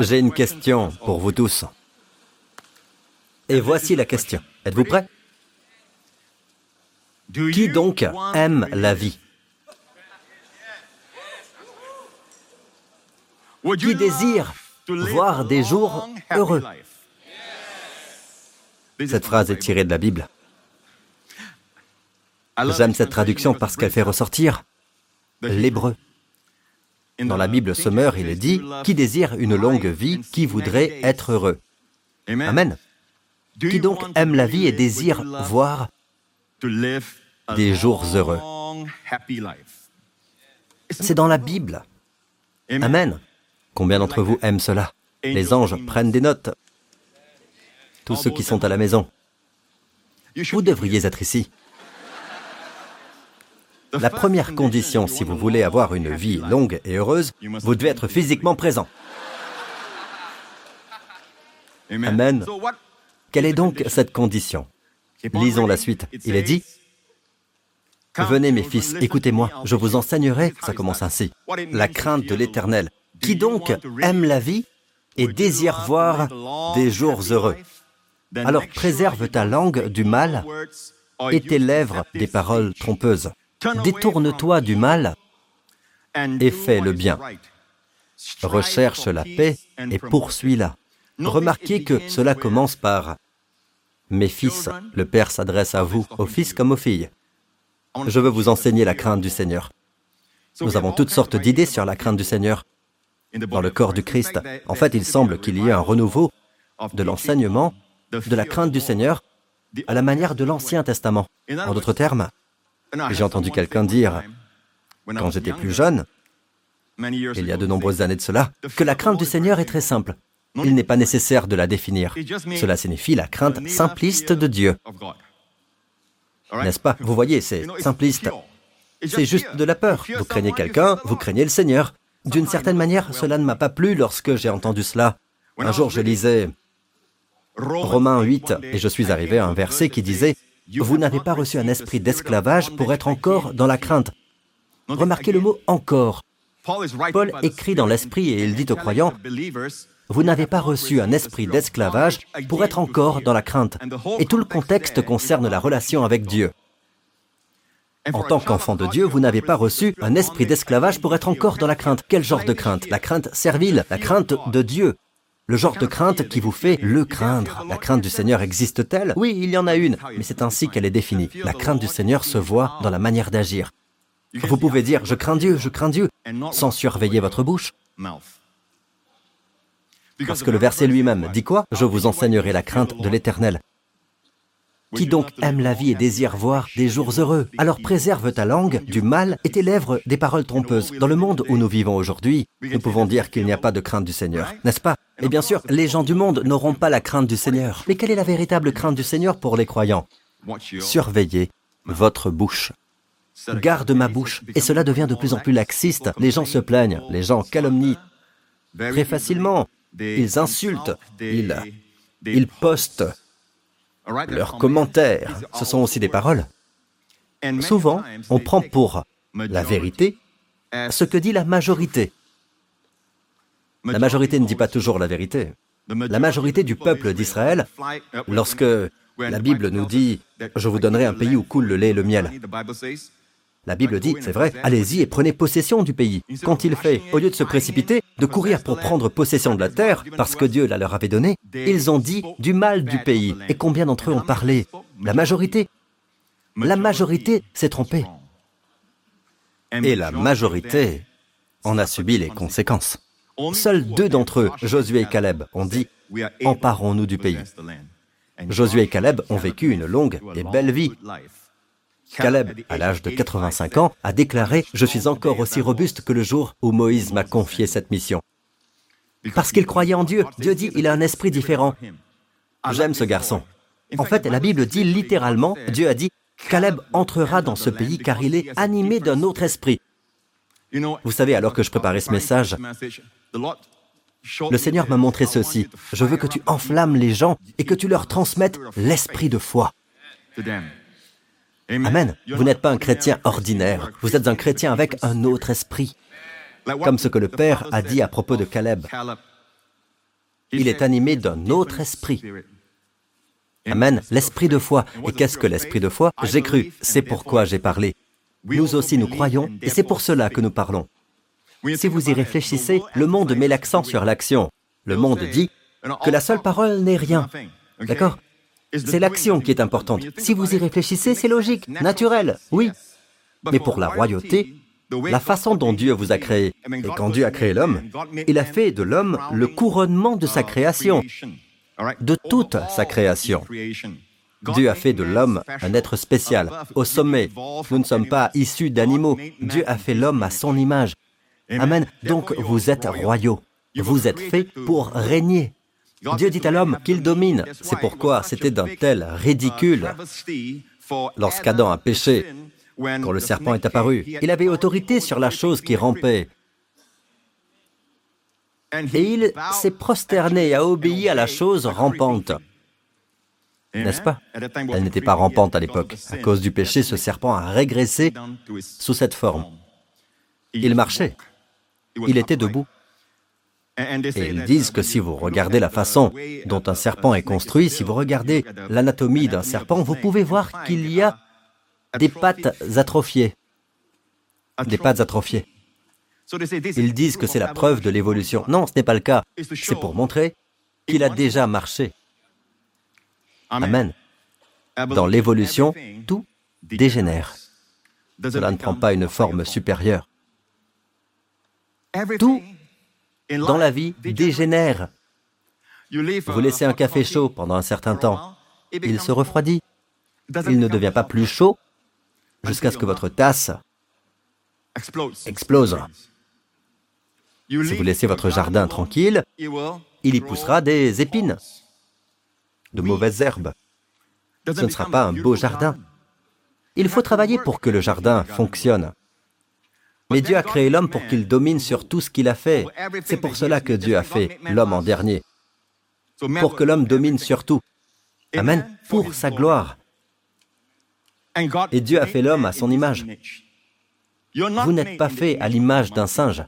J'ai une question pour vous tous. Et voici la question. Êtes-vous prêts Qui donc aime la vie? Qui désire voir des jours heureux? Cette phrase est tirée de la Bible. J'aime cette traduction parce qu'elle fait ressortir l'hébreu. Dans la Bible Sommer, il est dit, Qui désire une longue vie, qui voudrait être heureux? Amen. Qui donc aime la vie et désire voir des jours heureux? C'est dans la Bible. Amen. Combien d'entre vous aiment cela? Les anges prennent des notes. Tous ceux qui sont à la maison. Vous devriez être ici. La première condition, si vous voulez avoir une vie longue et heureuse, vous devez être physiquement présent. Amen. Quelle est donc cette condition? Lisons la suite. Il est dit, Venez mes fils, écoutez-moi, je vous enseignerai, ça commence ainsi, la crainte de l'Éternel. Qui donc aime la vie et désire voir des jours heureux? Alors préserve ta langue du mal et tes lèvres des paroles trompeuses. Détourne-toi du mal et fais le bien. Recherche la paix et poursuis-la. Remarquez que cela commence par Mes fils, le Père s'adresse à vous, aux fils comme aux filles. Je veux vous enseigner la crainte du Seigneur. Nous avons toutes sortes d'idées sur la crainte du Seigneur dans le corps du Christ. En fait, il semble qu'il y ait un renouveau de l'enseignement de la crainte du Seigneur à la manière de l'Ancien Testament. En d'autres termes, j'ai entendu quelqu'un dire, quand j'étais plus jeune, il y a de nombreuses années de cela, que la crainte du Seigneur est très simple. Il n'est pas nécessaire de la définir. Cela signifie la crainte simpliste de Dieu. N'est-ce pas? Vous voyez, c'est simpliste. C'est juste de la peur. Vous craignez quelqu'un, vous craignez le Seigneur. D'une certaine manière, cela ne m'a pas plu lorsque j'ai entendu cela. Un jour, je lisais Romains 8 et je suis arrivé à un verset qui disait vous n'avez pas reçu un esprit d'esclavage pour être encore dans la crainte. Remarquez le mot encore. Paul écrit dans l'esprit et il dit aux croyants, vous n'avez pas reçu un esprit d'esclavage pour être encore dans la crainte. Et tout le contexte concerne la relation avec Dieu. En tant qu'enfant de Dieu, vous n'avez pas reçu un esprit d'esclavage pour être encore dans la crainte. Quel genre de crainte? La crainte servile, la crainte de Dieu. Le genre de crainte qui vous fait le craindre. La crainte du Seigneur existe-t-elle? Oui, il y en a une, mais c'est ainsi qu'elle est définie. La crainte du Seigneur se voit dans la manière d'agir. Vous pouvez dire ⁇ Je crains Dieu, je crains Dieu ⁇ sans surveiller votre bouche. Parce que le verset lui-même dit quoi? Je vous enseignerai la crainte de l'Éternel. Qui donc aime la vie et désire voir des jours heureux Alors préserve ta langue du mal et tes lèvres des paroles trompeuses. Dans le monde où nous vivons aujourd'hui, nous pouvons dire qu'il n'y a pas de crainte du Seigneur, n'est-ce pas? Et bien sûr, les gens du monde n'auront pas la crainte du Seigneur. Mais quelle est la véritable crainte du Seigneur pour les croyants? Surveillez votre bouche. Garde ma bouche. Et cela devient de plus en plus laxiste. Les gens se plaignent, les gens calomnient très facilement. Ils insultent, ils, ils postent leurs commentaires, ce sont aussi des paroles. Souvent, on prend pour la vérité ce que dit la majorité. La majorité ne dit pas toujours la vérité. La majorité du peuple d'Israël, lorsque la Bible nous dit ⁇ Je vous donnerai un pays où coule le lait et le miel ⁇ la Bible dit, c'est vrai, allez-y et prenez possession du pays. Quand il fait, au lieu de se précipiter, de courir pour prendre possession de la terre, parce que Dieu la leur avait donnée, ils ont dit du mal du pays. Et combien d'entre eux ont parlé? La majorité. La majorité s'est trompée. Et la majorité en a subi les conséquences. Seuls deux d'entre eux, Josué et Caleb, ont dit Emparons-nous du pays. Josué et Caleb ont vécu une longue et belle vie. Caleb, à l'âge de 85 ans, a déclaré ⁇ Je suis encore aussi robuste que le jour où Moïse m'a confié cette mission. Parce qu'il croyait en Dieu. Dieu dit, il a un esprit différent. J'aime ce garçon. En fait, la Bible dit littéralement, Dieu a dit, Caleb entrera dans ce pays car il est animé d'un autre esprit. Vous savez, alors que je préparais ce message, le Seigneur m'a montré ceci. Je veux que tu enflammes les gens et que tu leur transmettes l'esprit de foi. Amen. Vous n'êtes pas un chrétien ordinaire, vous êtes un chrétien avec un autre esprit. Comme ce que le Père a dit à propos de Caleb. il est animé d'un autre esprit. Amen, l'esprit de foi. Et qu'est-ce que l'esprit de foi? J'ai cru, c'est pourquoi j'ai parlé. Nous aussi nous croyons, et c'est pour cela que nous parlons. Si vous y réfléchissez, le monde met l'accent sur l'action. Le monde dit que la seule parole n'est rien. D'accord? C'est l'action qui est importante. Si vous y réfléchissez, c'est logique, naturel, oui. Mais pour la royauté, la façon dont Dieu vous a créé, et quand Dieu a créé l'homme, il a fait de l'homme le couronnement de sa création, de toute sa création. Dieu a fait de l'homme un être spécial, au sommet. Nous ne sommes pas issus d'animaux. Dieu a fait l'homme à son image. Amen. Donc vous êtes royaux. Vous êtes faits pour régner. Dieu dit à l'homme qu'il domine. C'est pourquoi c'était d'un tel ridicule lorsqu'Adam a péché, quand le serpent est apparu. Il avait autorité sur la chose qui rampait. Et il s'est prosterné a obéi à la chose rampante. N'est-ce pas? Elle n'était pas rampante à l'époque. À cause du péché, ce serpent a régressé sous cette forme. Il marchait. Il était debout. Et ils disent que si vous regardez la façon dont un serpent est construit, si vous regardez l'anatomie d'un serpent, vous pouvez voir qu'il y a des pattes atrophiées. Des pattes atrophiées. Ils disent que c'est la preuve de l'évolution. Non, ce n'est pas le cas. C'est pour montrer qu'il a déjà marché. Amen. Dans l'évolution, tout dégénère. Cela ne prend pas une forme supérieure. Tout dans la vie dégénère. Vous laissez un café chaud pendant un certain temps, il se refroidit. Il ne devient pas plus chaud jusqu'à ce que votre tasse explose. Si vous laissez votre jardin tranquille, il y poussera des épines, de mauvaises herbes. Ce ne sera pas un beau jardin. Il faut travailler pour que le jardin fonctionne. Mais Dieu a créé l'homme pour qu'il domine sur tout ce qu'il a fait. C'est pour cela que Dieu a fait l'homme en dernier. Pour que l'homme domine sur tout. Amen. Pour sa gloire. Et Dieu a fait l'homme à son image. Vous n'êtes pas fait à l'image d'un singe.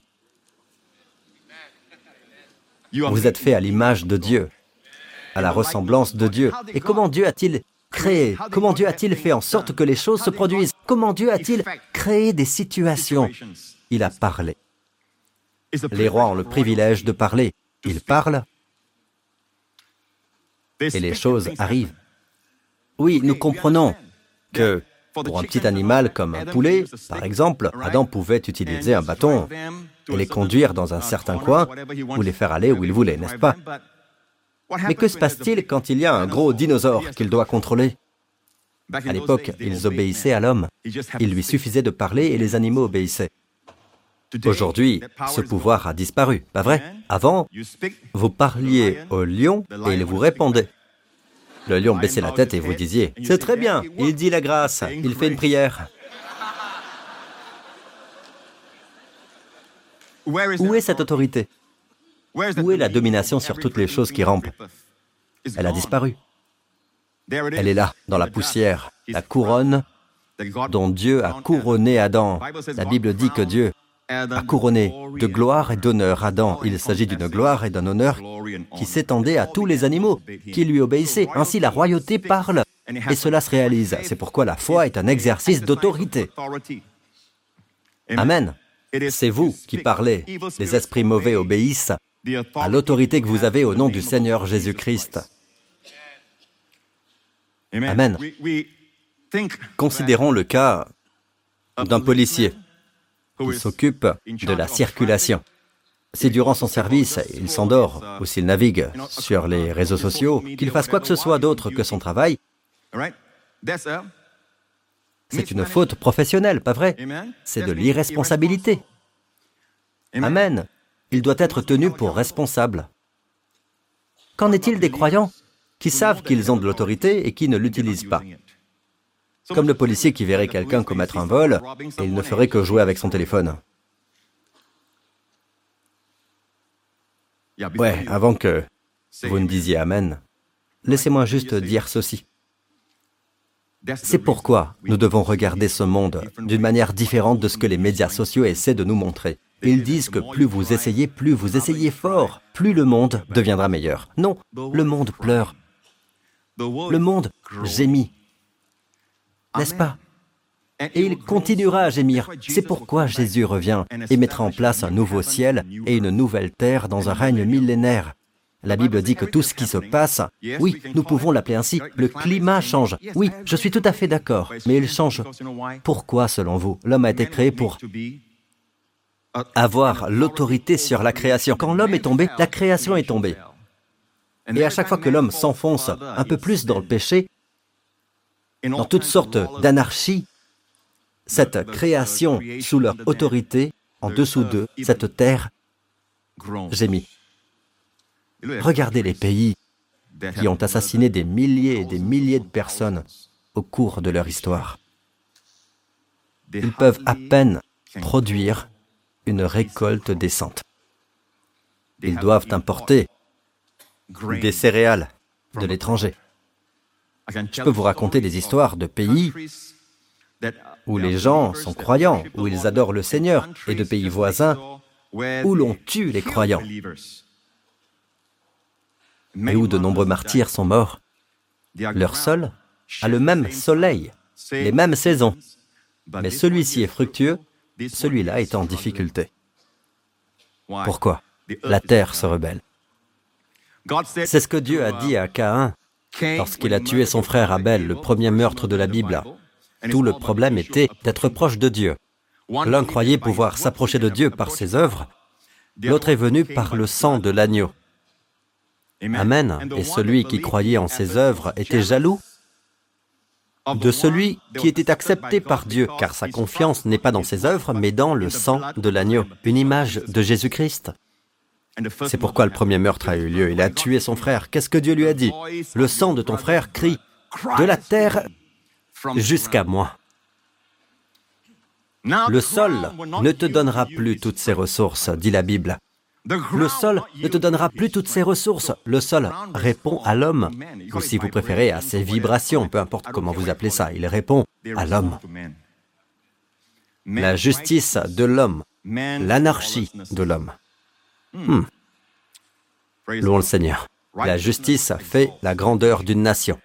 Vous êtes fait à l'image de Dieu, à la ressemblance de Dieu. Et comment Dieu a-t-il créé? Comment Dieu a-t-il fait en sorte que les choses se produisent? Comment Dieu a-t-il créé des situations Il a parlé. Les rois ont le privilège de parler. Ils parlent et les choses arrivent. Oui, nous comprenons que pour un petit animal comme un poulet, par exemple, Adam pouvait utiliser un bâton et les conduire dans un certain coin ou les faire aller où il voulait, n'est-ce pas? Mais que se passe-t-il quand il y a un gros dinosaure qu'il doit contrôler? À l'époque, ils obéissaient à l'homme. Il lui suffisait de parler et les animaux obéissaient. Aujourd'hui, ce pouvoir a disparu, pas vrai? Avant, vous parliez au lion et il vous répondait. Le lion baissait la tête et vous disiez, c'est très bien, il dit la grâce, il fait une prière. Où est cette autorité? Où est la domination sur toutes les choses qui rampent? Elle a disparu. Elle est là, dans la poussière, la couronne dont Dieu a couronné Adam. La Bible dit que Dieu a couronné de gloire et d'honneur Adam. Il s'agit d'une gloire et d'un honneur qui s'étendait à tous les animaux qui lui obéissaient. Ainsi la royauté parle et cela se réalise. C'est pourquoi la foi est un exercice d'autorité. Amen. C'est vous qui parlez. Les esprits mauvais obéissent à l'autorité que vous avez au nom du Seigneur Jésus-Christ. Amen. Considérons le cas d'un policier qui s'occupe de la circulation. Si durant son service, il s'endort ou s'il navigue sur les réseaux sociaux, qu'il fasse quoi que ce soit d'autre que son travail, c'est une faute professionnelle, pas vrai? C'est de l'irresponsabilité. Amen. Il doit être tenu pour responsable. Qu'en est-il des croyants? Qui savent qu'ils ont de l'autorité et qui ne l'utilisent pas Comme le policier qui verrait quelqu'un commettre un vol et il ne ferait que jouer avec son téléphone. Ouais, avant que vous ne disiez Amen, laissez-moi juste dire ceci. C'est pourquoi nous devons regarder ce monde d'une manière différente de ce que les médias sociaux essaient de nous montrer. Ils disent que plus vous essayez, plus vous essayez fort, plus le monde deviendra meilleur. Non, le monde pleure. Le monde gémit. N'est-ce pas Et il continuera à gémir. C'est pourquoi Jésus revient et mettra en place un nouveau ciel et une nouvelle terre dans un règne millénaire. La Bible dit que tout ce qui se passe, oui, nous pouvons l'appeler ainsi, le climat change. Oui, je suis tout à fait d'accord, mais il change. Pourquoi, selon vous L'homme a été créé pour avoir l'autorité sur la création? Quand l'homme est tombé, la création est tombée. Et à chaque fois que l'homme s'enfonce un peu plus dans le péché, dans toutes sortes d'anarchie, cette création sous leur autorité, en dessous d'eux, cette terre gémit. Regardez les pays qui ont assassiné des milliers et des milliers de personnes au cours de leur histoire. Ils peuvent à peine produire une récolte décente. Ils doivent importer des céréales de l'étranger. Je peux vous raconter des histoires de pays où les gens sont croyants, où ils adorent le Seigneur, et de pays voisins où l'on tue les croyants. et où de nombreux martyrs sont morts. Leur sol a le même soleil, les mêmes saisons, mais celui-ci est fructueux, celui-là est en difficulté. Pourquoi? La terre se rebelle. C'est ce que Dieu a dit à Caïn lorsqu'il a tué son frère Abel, le premier meurtre de la Bible. Tout le problème était d'être proche de Dieu. L'un croyait pouvoir s'approcher de Dieu par ses œuvres, l'autre est venu par le sang de l'agneau. Amen. Et celui qui croyait en ses œuvres était jaloux de celui qui était accepté par Dieu, car sa confiance n'est pas dans ses œuvres, mais dans le sang de l'agneau, une image de Jésus-Christ. C'est pourquoi le premier meurtre a eu lieu. Il a tué son frère. Qu'est-ce que Dieu lui a dit? Le sang de ton frère crie de la terre jusqu'à moi. Le sol ne te donnera plus toutes ses ressources, dit la Bible. Le sol ne te donnera plus toutes ses ressources. Le sol répond à l'homme, ou si vous préférez, à ses vibrations, peu importe comment vous appelez ça, il répond à l'homme. La justice de l'homme, l'anarchie de l'homme. Hmm. Louons le Seigneur. La justice fait la grandeur d'une nation.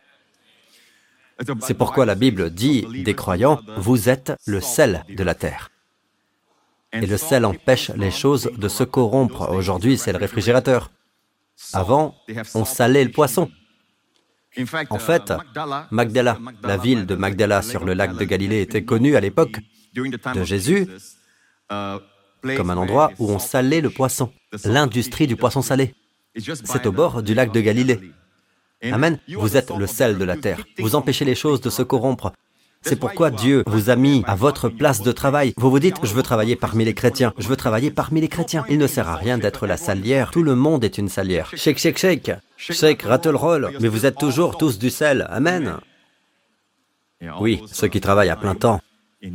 C'est pourquoi la Bible dit des croyants, vous êtes le sel de la terre. Et le sel empêche les choses de se corrompre. Aujourd'hui, c'est le réfrigérateur. Avant, on salait le poisson. En fait, Magdala, la ville de Magdala sur le lac de Galilée était connue à l'époque de Jésus comme un endroit où on salait le poisson, l'industrie du poisson salé. C'est au bord du lac de Galilée. Amen. Vous êtes le sel de la terre. Vous empêchez les choses de se corrompre. C'est pourquoi Dieu vous a mis à votre place de travail. Vous vous dites, je veux travailler parmi les chrétiens, je veux travailler parmi les chrétiens. Il ne sert à rien d'être la salière, tout le monde est une salière. Shake, shake, shake, shake, rattle, roll, mais vous êtes toujours tous du sel. Amen. Oui, ceux qui travaillent à plein temps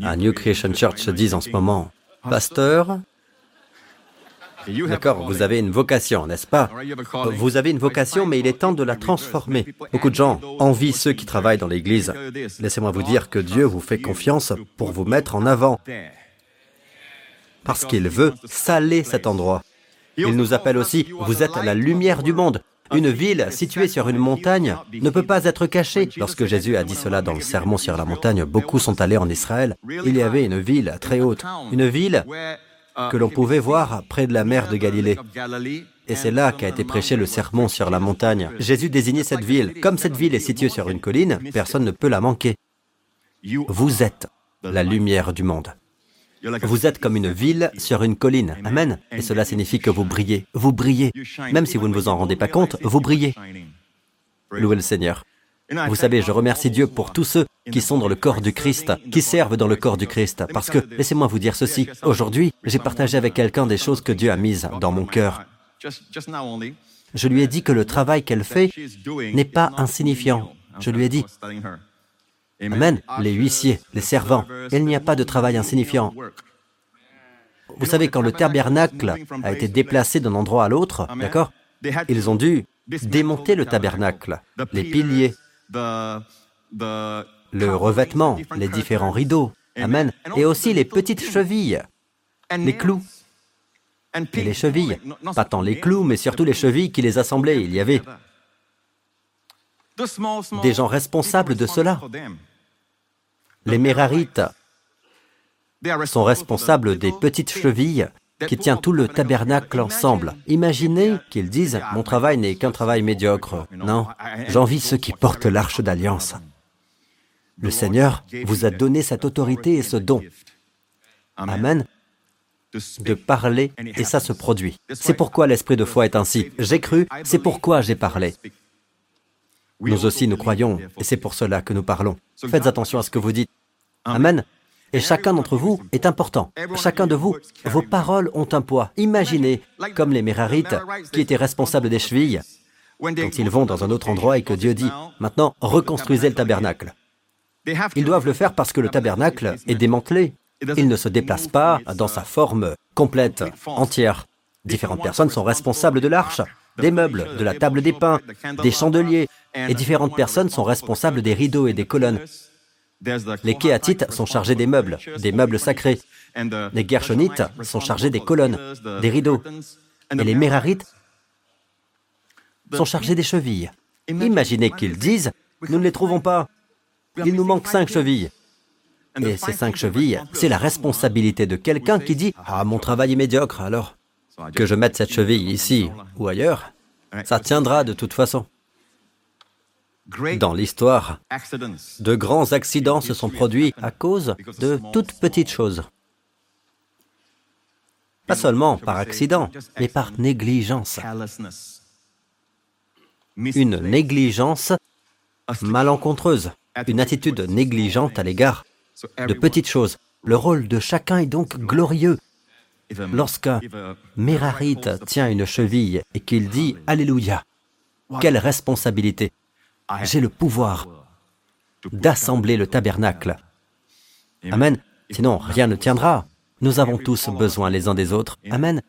à New Creation Church se disent en ce moment, Pasteur, D'accord, vous avez une vocation, n'est-ce pas Vous avez une vocation, mais il est temps de la transformer. Beaucoup de gens envient ceux qui travaillent dans l'Église. Laissez-moi vous dire que Dieu vous fait confiance pour vous mettre en avant. Parce qu'il veut saler cet endroit. Il nous appelle aussi, vous êtes la lumière du monde. Une ville située sur une montagne ne peut pas être cachée. Lorsque Jésus a dit cela dans le sermon sur la montagne, beaucoup sont allés en Israël. Il y avait une ville très haute, une ville que l'on pouvait voir près de la mer de Galilée. Et c'est là qu'a été prêché le sermon sur la montagne. Jésus désignait cette ville. Comme cette ville est située sur une colline, personne ne peut la manquer. Vous êtes la lumière du monde. Vous êtes comme une ville sur une colline. Amen. Et cela signifie que vous brillez. Vous brillez. Même si vous ne vous en rendez pas compte, vous brillez. Louez le Seigneur. Vous savez, je remercie Dieu pour tous ceux qui sont dans le corps du Christ, qui servent dans le corps du Christ. Parce que, laissez-moi vous dire ceci, aujourd'hui, j'ai partagé avec quelqu'un des choses que Dieu a mises dans mon cœur. Je lui ai dit que le travail qu'elle fait n'est pas insignifiant. Je lui ai dit, Amen, les huissiers, les servants, il n'y a pas de travail insignifiant. Vous savez, quand le tabernacle a été déplacé d'un endroit à l'autre, d'accord Ils ont dû démonter le tabernacle, les piliers, le revêtement, les différents rideaux, Amen, et aussi les petites chevilles, les clous. et les chevilles. Pas tant les clous, mais surtout les chevilles qui les assemblaient. Il y avait des gens responsables de cela. Les Mérarites sont responsables des petites chevilles qui tiennent tout le tabernacle ensemble. Imaginez qu'ils disent « Mon travail n'est qu'un travail médiocre. Non, j'envie ceux qui portent l'arche d'alliance. » Le Seigneur vous a donné cette autorité et ce don. Amen de parler et ça se produit. C'est pourquoi l'esprit de foi est ainsi. J'ai cru, c'est pourquoi j'ai parlé. Nous aussi, nous croyons, et c'est pour cela que nous parlons. Faites attention à ce que vous dites. Amen. Et chacun d'entre vous est important. Chacun de vous, vos paroles ont un poids. Imaginez, comme les Mérarites, qui étaient responsables des chevilles, quand ils vont dans un autre endroit et que Dieu dit, maintenant, reconstruisez le tabernacle. Ils doivent le faire parce que le tabernacle est démantelé. Il ne se déplace pas dans sa forme complète, entière. Différentes personnes sont responsables de l'arche, des meubles, de la table des pains, des chandeliers, et différentes personnes sont responsables des rideaux et des colonnes. Les Kéatites sont chargés des meubles, des meubles sacrés. Les Gershonites sont chargés des colonnes, des rideaux. Et les Mérarites sont chargés des chevilles. Imaginez qu'ils disent, nous ne les trouvons pas. Il nous manque cinq chevilles. Et ces cinq chevilles, c'est la responsabilité de quelqu'un qui dit, ah, mon travail est médiocre, alors que je mette cette cheville ici ou ailleurs, ça tiendra de toute façon. Dans l'histoire, de grands accidents se sont produits à cause de toutes petites choses. Pas seulement par accident, mais par négligence. Une négligence malencontreuse, une attitude négligente à l'égard de petites choses. Le rôle de chacun est donc glorieux. Lorsqu'un Mérarite tient une cheville et qu'il dit Alléluia, quelle responsabilité j'ai le pouvoir d'assembler le tabernacle. Amen. Sinon, rien ne tiendra. Nous avons tous besoin les uns des autres. Amen.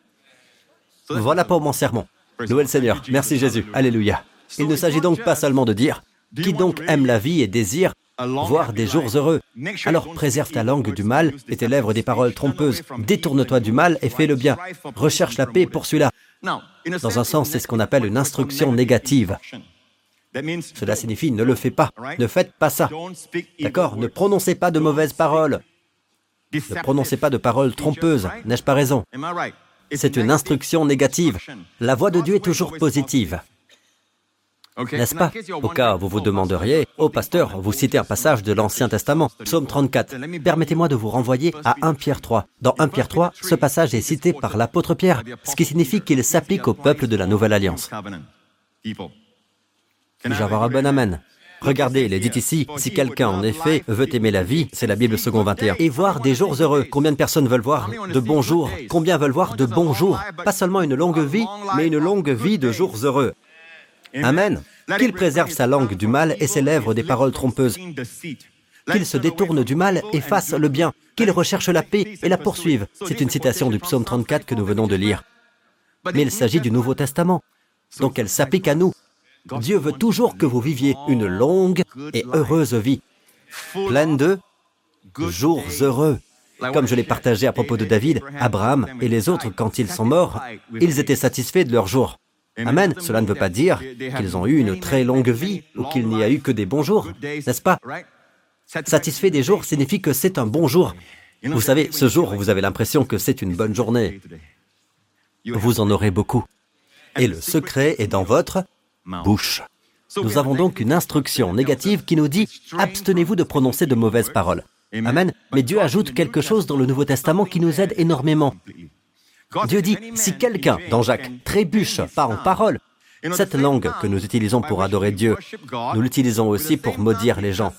Voilà pour mon sermon. Noël Seigneur, merci Jésus. Alléluia. Il ne s'agit donc pas seulement de dire, qui donc aime la vie et désire voir des jours heureux. Alors préserve ta langue du mal et tes lèvres des paroles trompeuses. Détourne-toi du mal et fais le bien. Recherche la paix pour celui-là. Dans un sens, c'est ce qu'on appelle une instruction négative. Cela signifie ne le fais pas, ne faites pas ça. D'accord Ne prononcez pas de mauvaises paroles. Ne prononcez pas de paroles trompeuses, n'ai-je pas raison? C'est une instruction négative. La voix de Dieu est toujours positive. N'est-ce pas? Au cas où vous vous demanderiez, ô oh, pasteur, vous citez un passage de l'Ancien Testament, Psaume 34. Permettez-moi de vous renvoyer à 1 Pierre 3. Dans 1 Pierre 3, ce passage est cité par l'apôtre Pierre, ce qui signifie qu'il s'applique au peuple de la Nouvelle Alliance. Bon amen Regardez, il est dit ici, si quelqu'un en effet veut aimer la vie, c'est la Bible second 21, et voir des jours heureux. Combien de personnes veulent voir de bons jours Combien veulent voir de bons jours Pas seulement une longue vie, mais une longue vie de jours heureux. Amen. Qu'il préserve sa langue du mal et ses lèvres des paroles trompeuses. Qu'il se détourne du mal et fasse le bien. Qu'il recherche la paix et la poursuive. C'est une citation du psaume 34 que nous venons de lire. Mais il s'agit du Nouveau Testament. Donc elle s'applique à nous. Dieu veut toujours que vous viviez une longue et heureuse vie, pleine de jours heureux. Comme je l'ai partagé à propos de David, Abraham et les autres, quand ils sont morts, ils étaient satisfaits de leur jour. Amen. Cela ne veut pas dire qu'ils ont eu une très longue vie ou qu'il n'y a eu que des bons jours, n'est-ce pas? Satisfait des jours signifie que c'est un bon jour. Vous savez, ce jour, vous avez l'impression que c'est une bonne journée. Vous en aurez beaucoup. Et le secret est dans votre bouche. Nous avons donc une instruction négative qui nous dit abstenez-vous de prononcer de mauvaises paroles. Amen. Mais Dieu ajoute quelque chose dans le Nouveau Testament qui nous aide énormément. Dieu dit, si quelqu'un, dans Jacques, trébuche pas en parole, cette langue que nous utilisons pour adorer Dieu, nous l'utilisons aussi pour maudire les gens.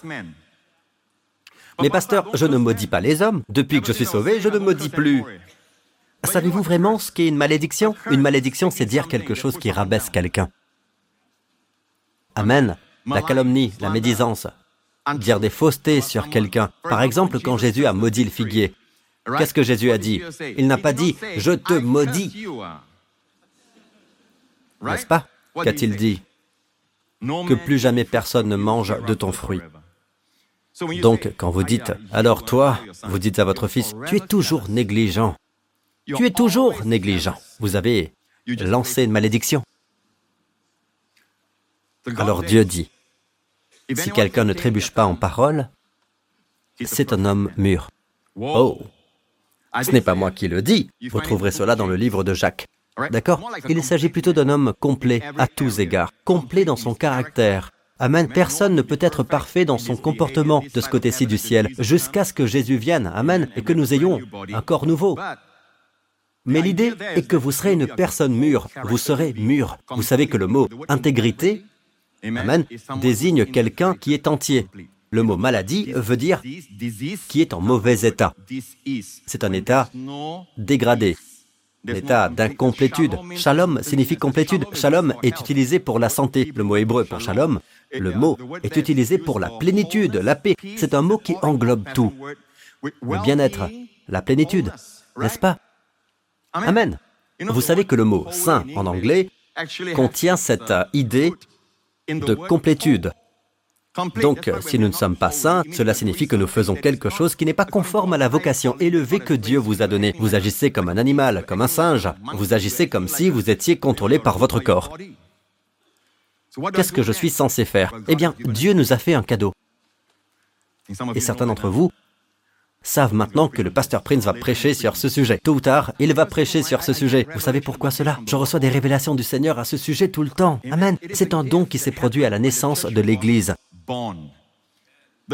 Mais pasteur, je ne maudis pas les hommes. Depuis que je suis sauvé, je ne maudis plus. Savez-vous vraiment ce qu'est une malédiction? Une malédiction, c'est dire quelque chose qui rabaisse quelqu'un. Amen. La calomnie, la médisance, dire des faussetés sur quelqu'un. Par exemple, quand Jésus a maudit le figuier, qu'est-ce que Jésus a dit Il n'a pas dit ⁇ Je te maudis ⁇ N'est-ce pas? Qu'a-t-il dit? Que plus jamais personne ne mange de ton fruit. Donc, quand vous dites ⁇ Alors toi, vous dites à votre fils, tu es toujours négligent. Tu es toujours négligent. Vous avez lancé une malédiction. Alors Dieu dit, si quelqu'un ne trébuche pas en parole, c'est un homme mûr. Oh, ce n'est pas moi qui le dis, vous trouverez cela dans le livre de Jacques. D'accord? Il s'agit plutôt d'un homme complet à tous égards, complet dans son caractère. Amen. Personne ne peut être parfait dans son comportement de ce côté-ci du ciel, jusqu'à ce que Jésus vienne. Amen. Et que nous ayons un corps nouveau. Mais l'idée est que vous serez une personne mûre. Vous serez mûr. Vous savez que le mot intégrité, Amen, désigne quelqu'un qui est entier. Le mot maladie veut dire qui est en mauvais état. C'est un état dégradé, l'état d'incomplétude. Shalom signifie complétude. Shalom est utilisé pour la santé. Le mot hébreu pour shalom, le mot est utilisé pour la plénitude, la paix. C'est un mot qui englobe tout. Le bien-être, la plénitude, n'est-ce pas? Amen. Vous savez que le mot saint en anglais contient cette idée de complétude. Donc, si nous ne sommes pas saints, cela signifie que nous faisons quelque chose qui n'est pas conforme à la vocation élevée que Dieu vous a donnée. Vous agissez comme un animal, comme un singe. Vous agissez comme si vous étiez contrôlé par votre corps. Qu'est-ce que je suis censé faire? Eh bien, Dieu nous a fait un cadeau. Et certains d'entre vous savent maintenant que le pasteur Prince va prêcher sur ce sujet. Tôt ou tard, il va prêcher sur ce sujet. Vous savez pourquoi cela? Je reçois des révélations du Seigneur à ce sujet tout le temps. Amen. C'est un don qui s'est produit à la naissance de l'Église.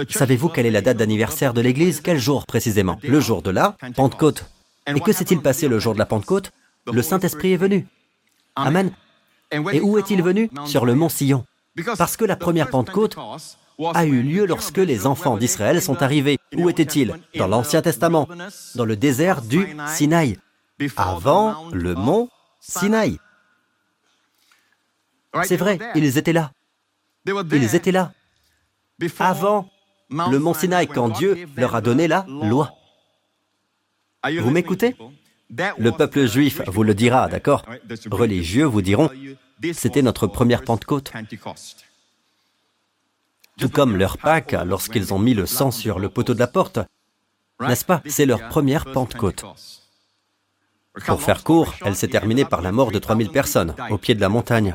Savez-vous quelle est la date d'anniversaire de l'Église? Quel jour précisément? Le jour de la Pentecôte. Et que s'est-il passé le jour de la Pentecôte? Le Saint-Esprit est venu. Amen. Et où est-il venu? Sur le mont Sillon. Parce que la première Pentecôte a eu lieu lorsque les enfants d'Israël sont arrivés. Où étaient-ils? Dans l'Ancien Testament, dans le désert du Sinaï, avant le mont Sinaï. C'est vrai, ils étaient là. Ils étaient là avant le mont Sinaï, quand Dieu leur a donné la loi. Vous m'écoutez? Le peuple juif vous le dira, d'accord? Religieux vous diront, c'était notre première Pentecôte. Tout comme leur Pâque, lorsqu'ils ont mis le sang sur le poteau de la porte, n'est-ce pas? C'est leur première Pentecôte. Pour faire court, elle s'est terminée par la mort de 3000 personnes au pied de la montagne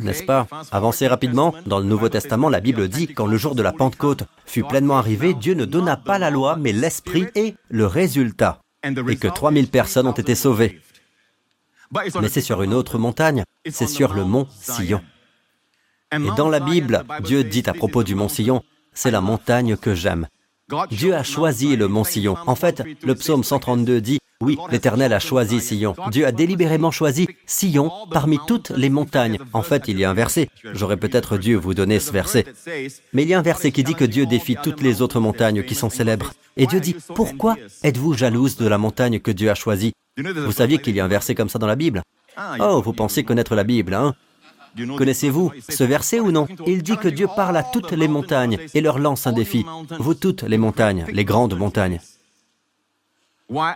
n'est-ce pas? Avancez rapidement. Dans le Nouveau Testament, la Bible dit, quand le jour de la Pentecôte fut pleinement arrivé, Dieu ne donna pas la loi, mais l'Esprit et le résultat, et que 3000 personnes ont été sauvées. Mais c'est sur une autre montagne, c'est sur le mont Sion. Et dans la Bible, Dieu dit à propos du mont Sion, c'est la montagne que j'aime. Dieu a choisi le mont Sion. En fait, le psaume 132 dit, oui, l'Éternel a choisi Sion. Dieu a délibérément choisi Sion parmi toutes les montagnes. En fait, il y a un verset. J'aurais peut-être dû vous donner ce verset. Mais il y a un verset qui dit que Dieu défie toutes les autres montagnes qui sont célèbres. Et Dieu dit, pourquoi êtes-vous jalouse de la montagne que Dieu a choisie? Vous saviez qu'il y a un verset comme ça dans la Bible Oh, vous pensez connaître la Bible, hein Connaissez-vous ce verset ou non Il dit que Dieu parle à toutes les montagnes et leur lance un défi. Vous toutes les montagnes, les grandes montagnes.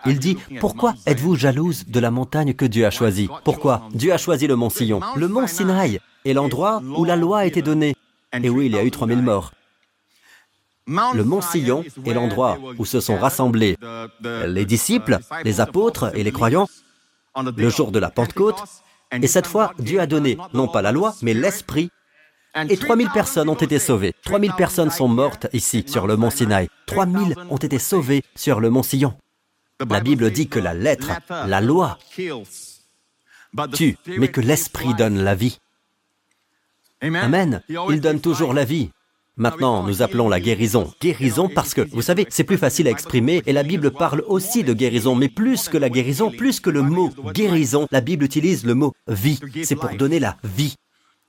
Il dit, pourquoi êtes-vous jalouse de la montagne que Dieu a choisie? Pourquoi Dieu a choisi le mont Sion, le mont Sinaï, est l'endroit où la loi a été donnée, et où il y a eu 3000 morts. Le mont Sion est l'endroit où se sont rassemblés les disciples, les apôtres et les croyants le jour de la Pentecôte. Et cette fois, Dieu a donné non pas la loi, mais l'Esprit. Et 3000 personnes ont été sauvées. 3000 personnes sont mortes ici, sur le mont Sinaï. 3000 ont été sauvées sur le mont Sion. La Bible dit que la lettre, la loi, tue, mais que l'Esprit donne la vie. Amen. Il donne toujours la vie. Maintenant, nous appelons la guérison. Guérison parce que, vous savez, c'est plus facile à exprimer et la Bible parle aussi de guérison, mais plus que la guérison, plus que le mot guérison, la Bible utilise le mot vie. C'est pour donner la vie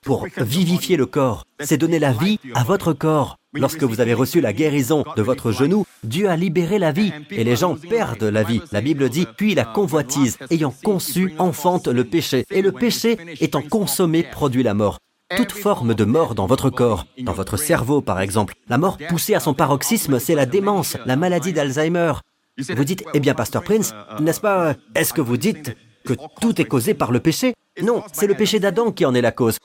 pour vivifier le corps. C'est donner la vie à votre corps. Lorsque vous avez reçu la guérison de votre genou, Dieu a libéré la vie et les gens perdent la vie. La Bible dit, puis la convoitise, ayant conçu, enfante le péché. Et le péché, étant consommé, produit la mort. Toute forme de mort dans votre corps, dans votre cerveau par exemple. La mort poussée à son paroxysme, c'est la démence, la maladie d'Alzheimer. Vous dites, eh bien, Pasteur Prince, n'est-ce pas, est-ce que vous dites que tout est causé par le péché? Non, c'est le péché d'Adam qui en est la cause.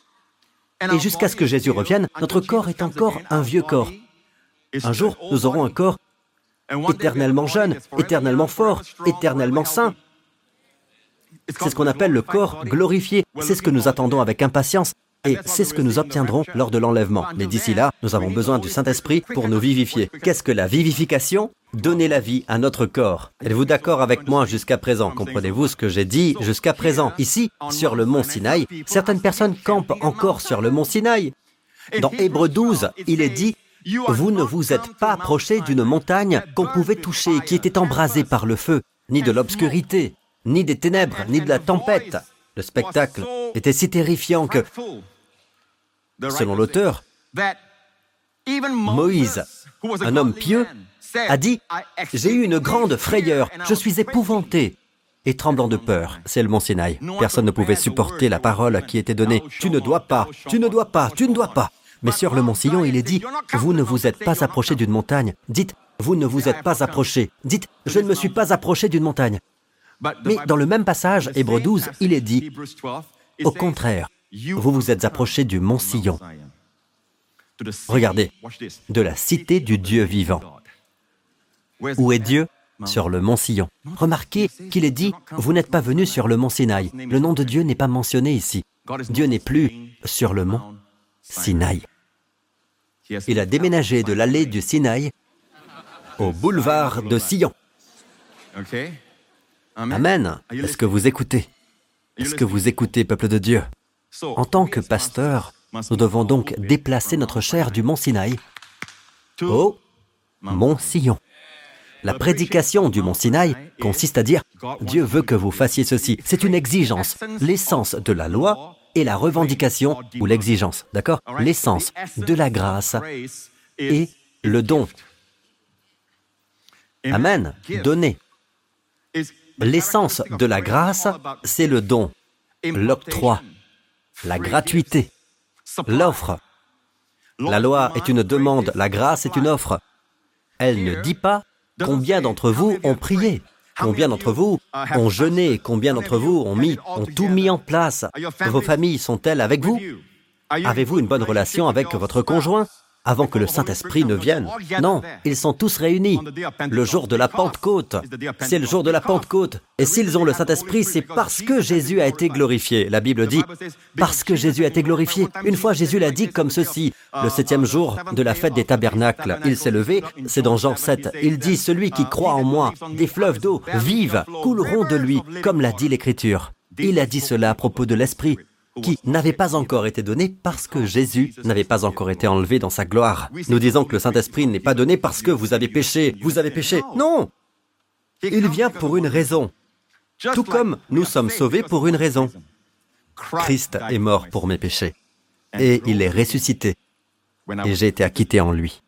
Et jusqu'à ce que Jésus revienne, notre corps est encore un vieux corps. Un jour, nous aurons un corps éternellement jeune, éternellement fort, éternellement saint. C'est ce qu'on appelle le corps glorifié. C'est ce que nous attendons avec impatience. Et c'est ce que nous obtiendrons lors de l'enlèvement. Mais d'ici là, nous avons besoin du Saint-Esprit pour nous vivifier. Qu'est-ce que la vivification? Donner la vie à notre corps. Êtes-vous d'accord avec moi jusqu'à présent? Comprenez-vous ce que j'ai dit jusqu'à présent? Ici, sur le mont Sinaï, certaines personnes campent encore sur le mont Sinaï. Dans Hébreu 12, il est dit vous ne vous êtes pas approché d'une montagne qu'on pouvait toucher, qui était embrasée par le feu, ni de l'obscurité, ni des ténèbres, ni de la tempête. Le spectacle était si terrifiant que, selon l'auteur, Moïse, un homme pieux, a dit, J'ai eu une grande frayeur, je suis épouvanté et tremblant de peur. C'est le mont Sinaï. Personne ne pouvait supporter la parole qui était donnée. Tu ne dois pas, tu ne dois pas, tu ne dois pas. Mais sur le mont Sillon, il est dit, vous ne vous êtes pas approché d'une montagne. Dites, vous ne vous êtes pas approché. Dites, je ne me suis pas approché d'une montagne. Mais dans le même passage, Hébreu 12, il est dit, au contraire, vous vous êtes approché du mont Sillon. Regardez, de la cité du Dieu vivant. Où est Dieu Sur le mont Sillon. Remarquez qu'il est dit, vous n'êtes pas venu sur le mont Sinaï. Le nom de Dieu n'est pas mentionné ici. Dieu n'est plus sur le mont Sinaï. Il a déménagé de l'allée du Sinaï au boulevard de Sion. Amen. Est-ce que vous écoutez? Est-ce que vous écoutez, peuple de Dieu? En tant que pasteur, nous devons donc déplacer notre chair du mont Sinaï au mont Sion. La prédication du mont Sinaï consiste à dire Dieu veut que vous fassiez ceci. C'est une exigence. L'essence de la loi et la revendication ou l'exigence, d'accord? L'essence de la grâce et le don. Amen. Donner. L'essence de la grâce, c'est le don, l'octroi, la gratuité, l'offre. La loi est une demande, la grâce est une offre. Elle ne dit pas combien d'entre vous ont prié. Combien d'entre vous ont jeûné Combien d'entre vous ont, mis, ont tout mis en place Vos familles sont-elles avec vous? Avez-vous une bonne relation avec votre conjoint? Avant que le Saint-Esprit ne vienne. Non, ils sont tous réunis. Le jour de la Pentecôte, c'est le jour de la Pentecôte. Et s'ils ont le Saint-Esprit, c'est parce que Jésus a été glorifié. La Bible dit, parce que Jésus a été glorifié. Une fois, Jésus l'a dit comme ceci, le septième jour de la fête des tabernacles, il s'est levé, c'est dans Jean 7, il dit, celui qui croit en moi, des fleuves d'eau vives couleront de lui, comme l'a dit l'Écriture. Il a dit cela à propos de l'Esprit qui n'avait pas encore été donné parce que Jésus n'avait pas encore été enlevé dans sa gloire. Nous disons que le Saint-Esprit n'est pas donné parce que vous avez péché, vous avez péché. Non Il vient pour une raison. Tout comme nous sommes sauvés pour une raison. Christ est mort pour mes péchés. Et il est ressuscité. Et j'ai été acquitté en lui.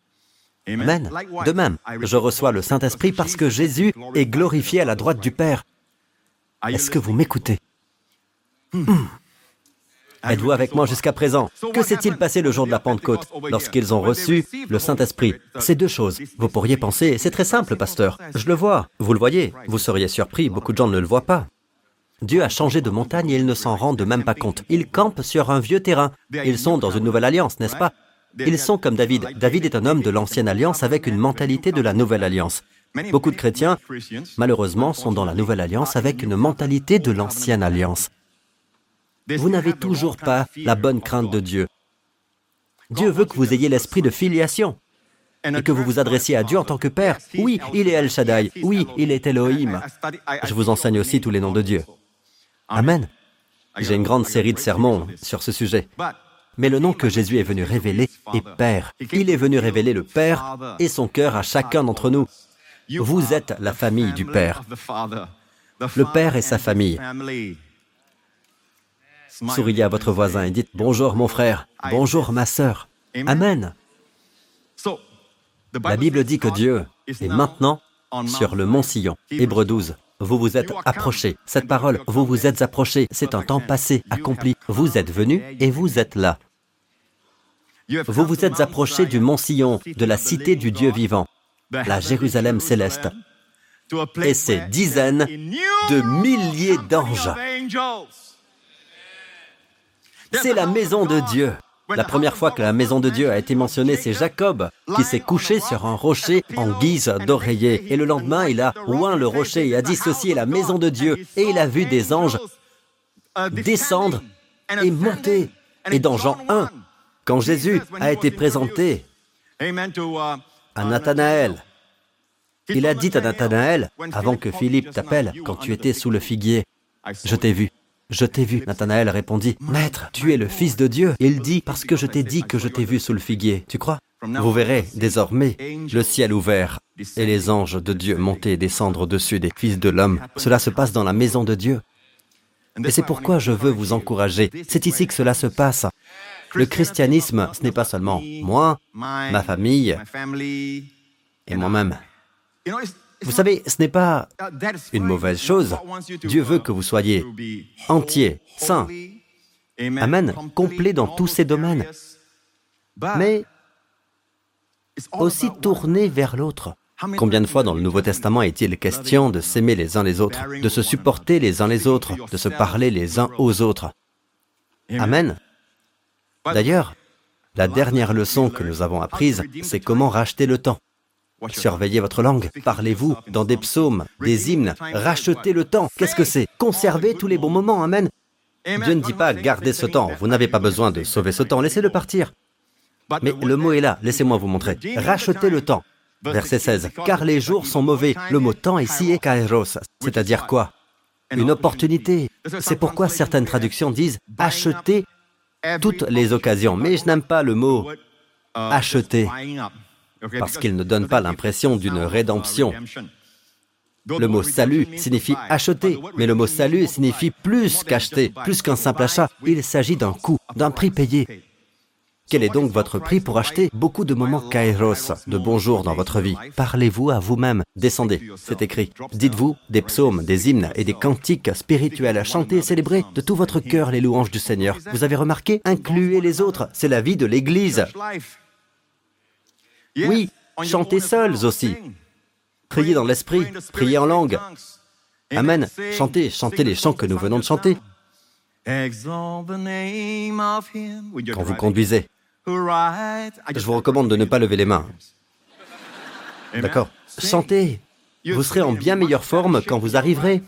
Amen. De même, je reçois le Saint-Esprit parce que Jésus est glorifié à la droite du Père. Est-ce que vous m'écoutez? Êtes-vous avec moi jusqu'à présent Que s'est-il passé le jour de la Pentecôte lorsqu'ils ont reçu le Saint-Esprit Ces deux choses. Vous pourriez penser, c'est très simple, pasteur. Je le vois. Vous le voyez. Vous seriez surpris, beaucoup de gens ne le voient pas. Dieu a changé de montagne et ils ne s'en rendent même pas compte. Ils campent sur un vieux terrain. Ils sont dans une nouvelle alliance, n'est-ce pas Ils sont comme David. David est un homme de l'ancienne alliance avec une mentalité de la nouvelle alliance. Beaucoup de chrétiens, malheureusement, sont dans la nouvelle alliance avec une mentalité de l'ancienne alliance vous n'avez toujours pas la bonne crainte de Dieu. Dieu veut que vous ayez l'esprit de filiation et que vous vous adressiez à Dieu en tant que Père. Oui, il est El Shaddai. Oui, il est Elohim. Je vous enseigne aussi tous les noms de Dieu. Amen. J'ai une grande série de sermons sur ce sujet. Mais le nom que Jésus est venu révéler est Père. Il est venu révéler le Père et son cœur à chacun d'entre nous. Vous êtes la famille du Père. Le Père et sa famille. Souriez à votre voisin et dites Bonjour mon frère, bonjour ma sœur. Amen. La Bible dit que Dieu est maintenant sur le mont Sillon. Hébreu 12. Vous vous êtes approchés. Cette parole, vous vous êtes approchés. C'est un temps passé, accompli. Vous êtes venus et vous êtes là. Vous vous êtes approchés du mont Sillon, de la cité du Dieu vivant, la Jérusalem céleste, et ses dizaines de milliers d'anges. C'est la maison de Dieu. La première fois que la maison de Dieu a été mentionnée, c'est Jacob qui s'est couché sur un rocher en guise d'oreiller. Et le lendemain, il a oint le rocher et a dit ceci est la maison de Dieu. Et il a vu des anges descendre et monter. Et dans Jean 1, quand Jésus a été présenté à Nathanaël, il a dit à Nathanaël, avant que Philippe t'appelle, quand tu étais sous le figuier, je t'ai vu. Je t'ai vu. Nathanaël répondit, Maître, tu es le Fils de Dieu. Il dit, parce que je t'ai dit que je t'ai vu sous le figuier. Tu crois? Vous verrez désormais le ciel ouvert et les anges de Dieu monter et descendre au-dessus des fils de l'homme. Cela se passe dans la maison de Dieu. Et c'est pourquoi je veux vous encourager. C'est ici que cela se passe. Le christianisme, ce n'est pas seulement moi, ma famille et moi-même. Vous savez, ce n'est pas une mauvaise chose. Dieu veut que vous soyez entier, saint, Amen, complet dans tous ces domaines, mais aussi tourné vers l'autre. Combien de fois dans le Nouveau Testament est-il question de s'aimer les uns les autres, de se supporter les uns les autres, de se parler les uns aux autres? Amen. D'ailleurs, la dernière leçon que nous avons apprise, c'est comment racheter le temps. Surveillez votre langue, parlez-vous dans des psaumes, des hymnes, rachetez le temps. Qu'est-ce que c'est? Conservez tous les bons moments, Amen. Dieu ne dit pas gardez ce temps, vous n'avez pas besoin de sauver ce temps, laissez-le partir. Mais le mot est là, laissez-moi vous montrer. Rachetez le temps. Verset 16. Car les jours sont mauvais. Le mot temps ici est kairos, c'est-à-dire quoi? Une opportunité. C'est pourquoi certaines traductions disent acheter toutes les occasions. Mais je n'aime pas le mot acheter parce qu'il ne donne pas l'impression d'une rédemption. Le mot salut signifie acheter, mais le mot salut signifie plus qu'acheter, plus qu'un simple achat. Il s'agit d'un coût, d'un prix payé. Quel est donc votre prix pour acheter beaucoup de moments kairos, de bonjour dans votre vie? Parlez-vous à vous-même, descendez, c'est écrit. Dites-vous des psaumes, des hymnes et des cantiques spirituels, chantez et célébrez de tout votre cœur les louanges du Seigneur. Vous avez remarqué? Incluez les autres, c'est la vie de l'Église. Oui, chantez seuls aussi. Priez dans l'esprit, priez en langue. Amen. Chantez, chantez les chants que nous venons de chanter. Quand vous conduisez, je vous recommande de ne pas lever les mains. D'accord. Chantez. Vous serez en bien meilleure forme quand vous arriverez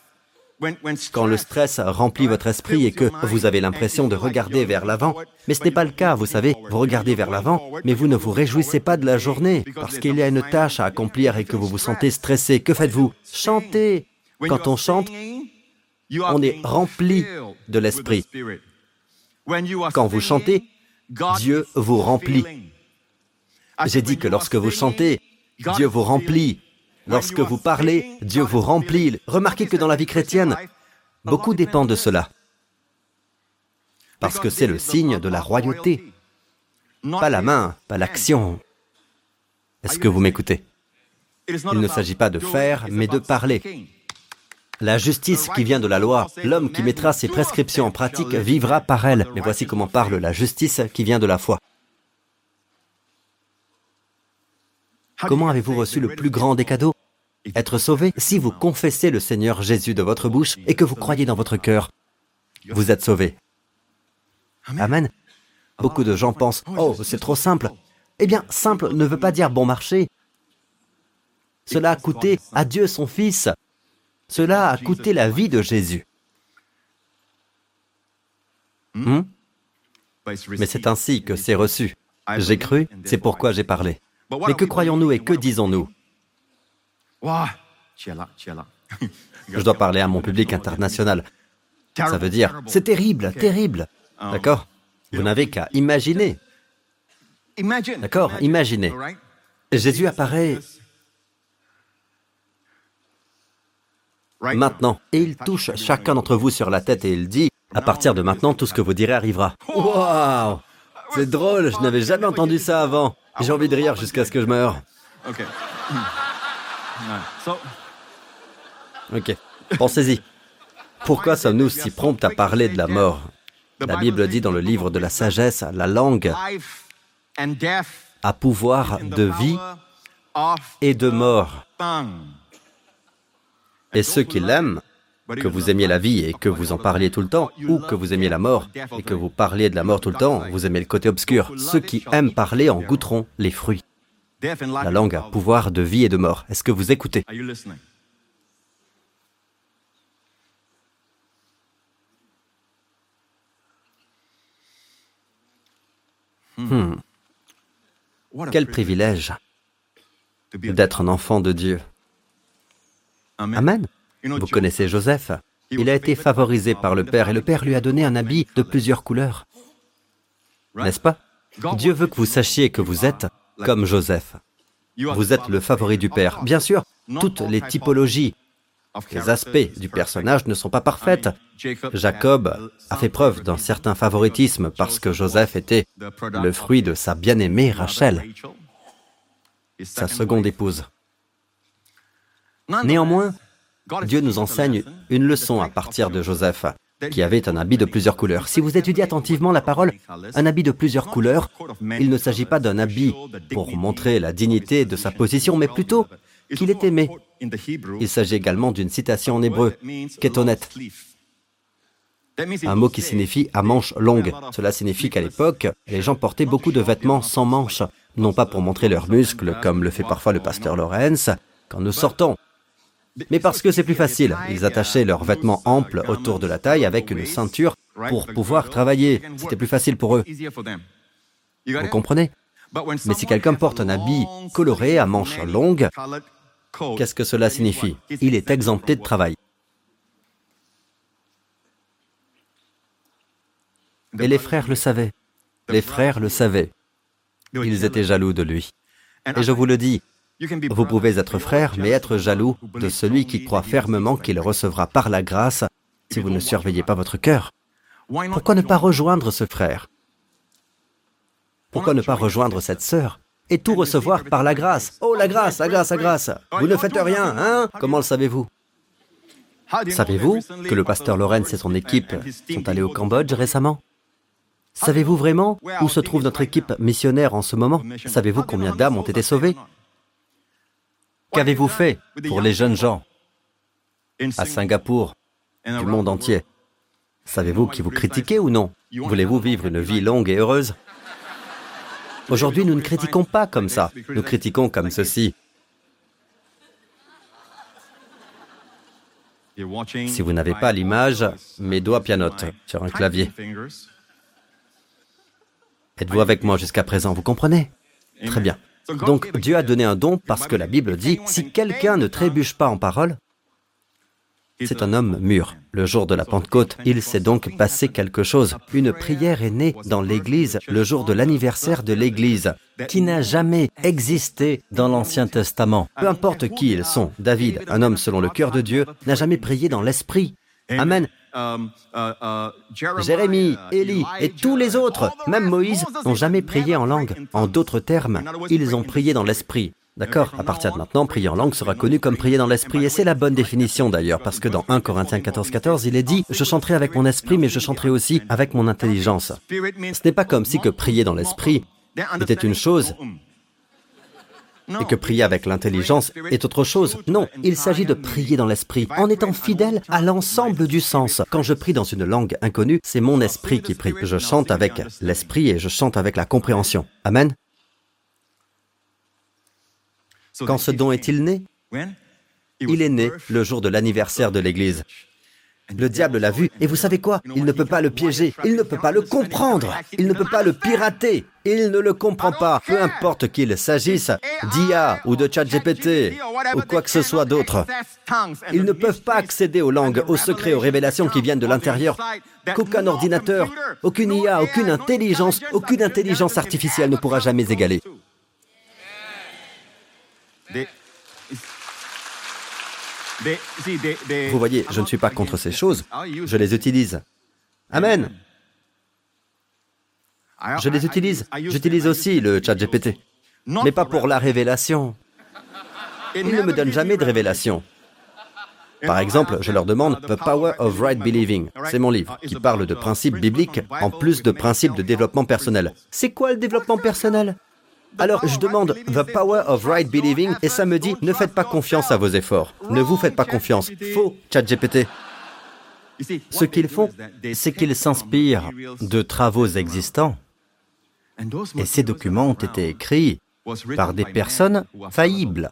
quand le stress remplit votre esprit et que vous avez l'impression de regarder vers l'avant, mais ce n'est pas le cas, vous savez, vous regardez vers l'avant, mais vous ne vous réjouissez pas de la journée, parce qu'il y a une tâche à accomplir et que vous vous sentez stressé. Que faites-vous? Chantez. Quand on chante, on est rempli de l'esprit. Quand vous chantez, Dieu vous remplit. J'ai dit que lorsque vous chantez, Dieu vous remplit Lorsque vous parlez, Dieu vous remplit. Remarquez que dans la vie chrétienne, beaucoup dépend de cela. Parce que c'est le signe de la royauté. Pas la main, pas l'action. Est-ce que vous m'écoutez? Il ne s'agit pas de faire, mais de parler. La justice qui vient de la loi, l'homme qui mettra ses prescriptions en pratique vivra par elle. Mais voici comment parle la justice qui vient de la foi. Comment avez-vous reçu le plus grand des cadeaux? Être sauvé Si vous confessez le Seigneur Jésus de votre bouche et que vous croyez dans votre cœur, vous êtes sauvé. Amen. Beaucoup de gens pensent, oh, c'est trop simple. Eh bien, simple ne veut pas dire bon marché. Cela a coûté à Dieu son Fils. Cela a coûté la vie de Jésus. Hmm? Mais c'est ainsi que c'est reçu. J'ai cru, c'est pourquoi j'ai parlé. Mais que croyons-nous et que disons-nous? Je dois parler à mon public international. Ça veut dire, c'est terrible, terrible. Um, D'accord Vous n'avez qu'à imaginer. D'accord Imaginez. Jésus apparaît maintenant. Et il touche chacun d'entre vous sur la tête et il dit, à partir de maintenant, tout ce que vous direz arrivera. Waouh C'est drôle, je n'avais jamais entendu ça avant. J'ai envie de rire jusqu'à ce que je meure. Ok. Ok. Pensez-y. Pourquoi sommes-nous si prompts à parler de la mort? La Bible dit dans le livre de la sagesse, la langue a pouvoir de vie et de mort. Et ceux qui l'aiment que vous aimiez la vie et que vous en parliez tout le temps, ou que vous aimiez la mort et que vous parliez de la mort tout le temps, vous aimez le côté obscur. Ceux qui aiment parler en goûteront les fruits. La langue a pouvoir de vie et de mort. Est-ce que vous écoutez? Hmm. Quel privilège d'être un enfant de Dieu. Amen. Vous connaissez Joseph. Il a été favorisé par le Père et le Père lui a donné un habit de plusieurs couleurs. N'est-ce pas? Dieu veut que vous sachiez que vous êtes comme Joseph. Vous êtes le favori du Père. Bien sûr, toutes les typologies, les aspects du personnage ne sont pas parfaites. Jacob a fait preuve d'un certain favoritisme parce que Joseph était le fruit de sa bien-aimée Rachel, sa seconde épouse. Néanmoins, Dieu nous enseigne une leçon à partir de Joseph, qui avait un habit de plusieurs couleurs. Si vous étudiez attentivement la parole, un habit de plusieurs couleurs, il ne s'agit pas d'un habit pour montrer la dignité de sa position, mais plutôt qu'il est aimé. Il s'agit également d'une citation en hébreu, kétonet, un mot qui signifie à manches longues. Cela signifie qu'à l'époque, les gens portaient beaucoup de vêtements sans manches, non pas pour montrer leurs muscles, comme le fait parfois le pasteur Lorenz, quand nous sortons, mais parce que c'est plus facile. Ils attachaient leurs vêtements amples autour de la taille avec une ceinture pour pouvoir travailler. C'était plus facile pour eux. Vous comprenez? Mais si quelqu'un porte un habit coloré à manches longues, qu'est-ce que cela signifie? Il est exempté de travail. Et les frères le savaient. Les frères le savaient. Ils étaient jaloux de lui. Et je vous le dis, vous pouvez être frère, mais être jaloux de celui qui croit fermement qu'il recevra par la grâce si vous ne surveillez pas votre cœur. Pourquoi ne pas rejoindre ce frère? Pourquoi ne pas rejoindre cette sœur et tout recevoir par la grâce? Oh, la grâce, la grâce, la grâce. Vous ne faites rien, hein? Comment le savez-vous? Savez-vous que le pasteur Lorenz et son équipe sont allés au Cambodge récemment? Savez-vous vraiment où se trouve notre équipe missionnaire en ce moment? Savez-vous combien d'âmes ont été sauvées? Qu'avez-vous fait pour les jeunes gens à Singapour, du monde entier? Savez-vous qui vous critiquez ou non? Voulez-vous vivre une vie longue et heureuse? Aujourd'hui, nous ne critiquons pas comme ça, nous critiquons comme ceci. Si vous n'avez pas l'image, mes doigts pianotent sur un clavier. Êtes-vous avec moi jusqu'à présent, vous comprenez? Très bien. Donc Dieu a donné un don parce que la Bible dit, si quelqu'un ne trébuche pas en parole, c'est un homme mûr. Le jour de la Pentecôte, il s'est donc passé quelque chose. Une prière est née dans l'Église le jour de l'anniversaire de l'Église, qui n'a jamais existé dans l'Ancien Testament. Peu importe qui ils sont, David, un homme selon le cœur de Dieu, n'a jamais prié dans l'Esprit. Amen. Um, uh, uh, Jérémie, Élie et tous les autres, même Moïse, n'ont jamais prié en langue. En d'autres termes, ils ont prié dans l'esprit. D'accord À partir de maintenant, prier en langue sera connu comme prier dans l'esprit. Et c'est la bonne définition d'ailleurs, parce que dans 1 Corinthiens 14, 14, il est dit « Je chanterai avec mon esprit, mais je chanterai aussi avec mon intelligence ». Ce n'est pas comme si que prier dans l'esprit était une chose et que prier avec l'intelligence est autre chose. Non, il s'agit de prier dans l'esprit, en étant fidèle à l'ensemble du sens. Quand je prie dans une langue inconnue, c'est mon esprit qui prie. Je chante avec l'esprit et je chante avec la compréhension. Amen. Quand ce don est-il né? Il est né le jour de l'anniversaire de l'Église. Le diable l'a vu, et vous savez quoi? Il ne peut pas le piéger, il ne peut pas le comprendre, il ne peut pas le pirater, il ne le comprend pas, peu importe qu'il s'agisse d'IA ou de ChatGPT ou quoi que ce soit d'autre. Ils ne peuvent pas accéder aux langues, aux secrets, aux révélations qui viennent de l'intérieur. Qu'aucun ordinateur, aucune IA, aucune intelligence, aucune intelligence artificielle ne pourra jamais égaler. Vous voyez, je ne suis pas contre ces choses, je les utilise. Amen. Je les utilise. J'utilise aussi le chat GPT. Mais pas pour la révélation. Ils ne me donnent jamais de révélation. Par exemple, je leur demande The Power of Right Believing. C'est mon livre qui parle de principes bibliques en plus de principes de développement personnel. C'est quoi le développement personnel? Alors je demande The Power of Right Believing et ça me dit ne faites pas confiance à vos efforts. Ne vous faites pas confiance. Faux, ChatGPT. Ce qu'ils font, c'est qu'ils s'inspirent de travaux existants, et ces documents ont été écrits par des personnes faillibles.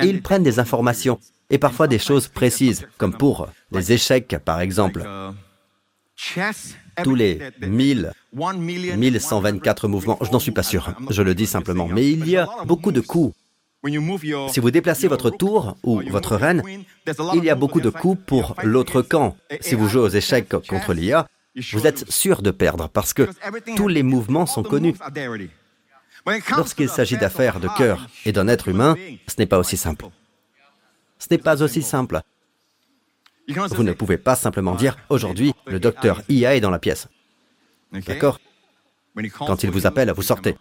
Ils prennent des informations et parfois des choses précises, comme pour les échecs, par exemple. Tous les 1000, 1124 mouvements, je n'en suis pas sûr, je le dis simplement, mais il y a beaucoup de coups. Si vous déplacez votre tour ou votre reine, il y a beaucoup de coups pour l'autre camp. Si vous jouez aux échecs contre l'IA, vous êtes sûr de perdre parce que tous les mouvements sont connus. Lorsqu'il s'agit d'affaires de cœur et d'un être humain, ce n'est pas aussi simple. Ce n'est pas aussi simple. Vous ne pouvez pas simplement dire aujourd'hui, le docteur IA est dans la pièce. D'accord. Quand il vous appelle, vous sortez.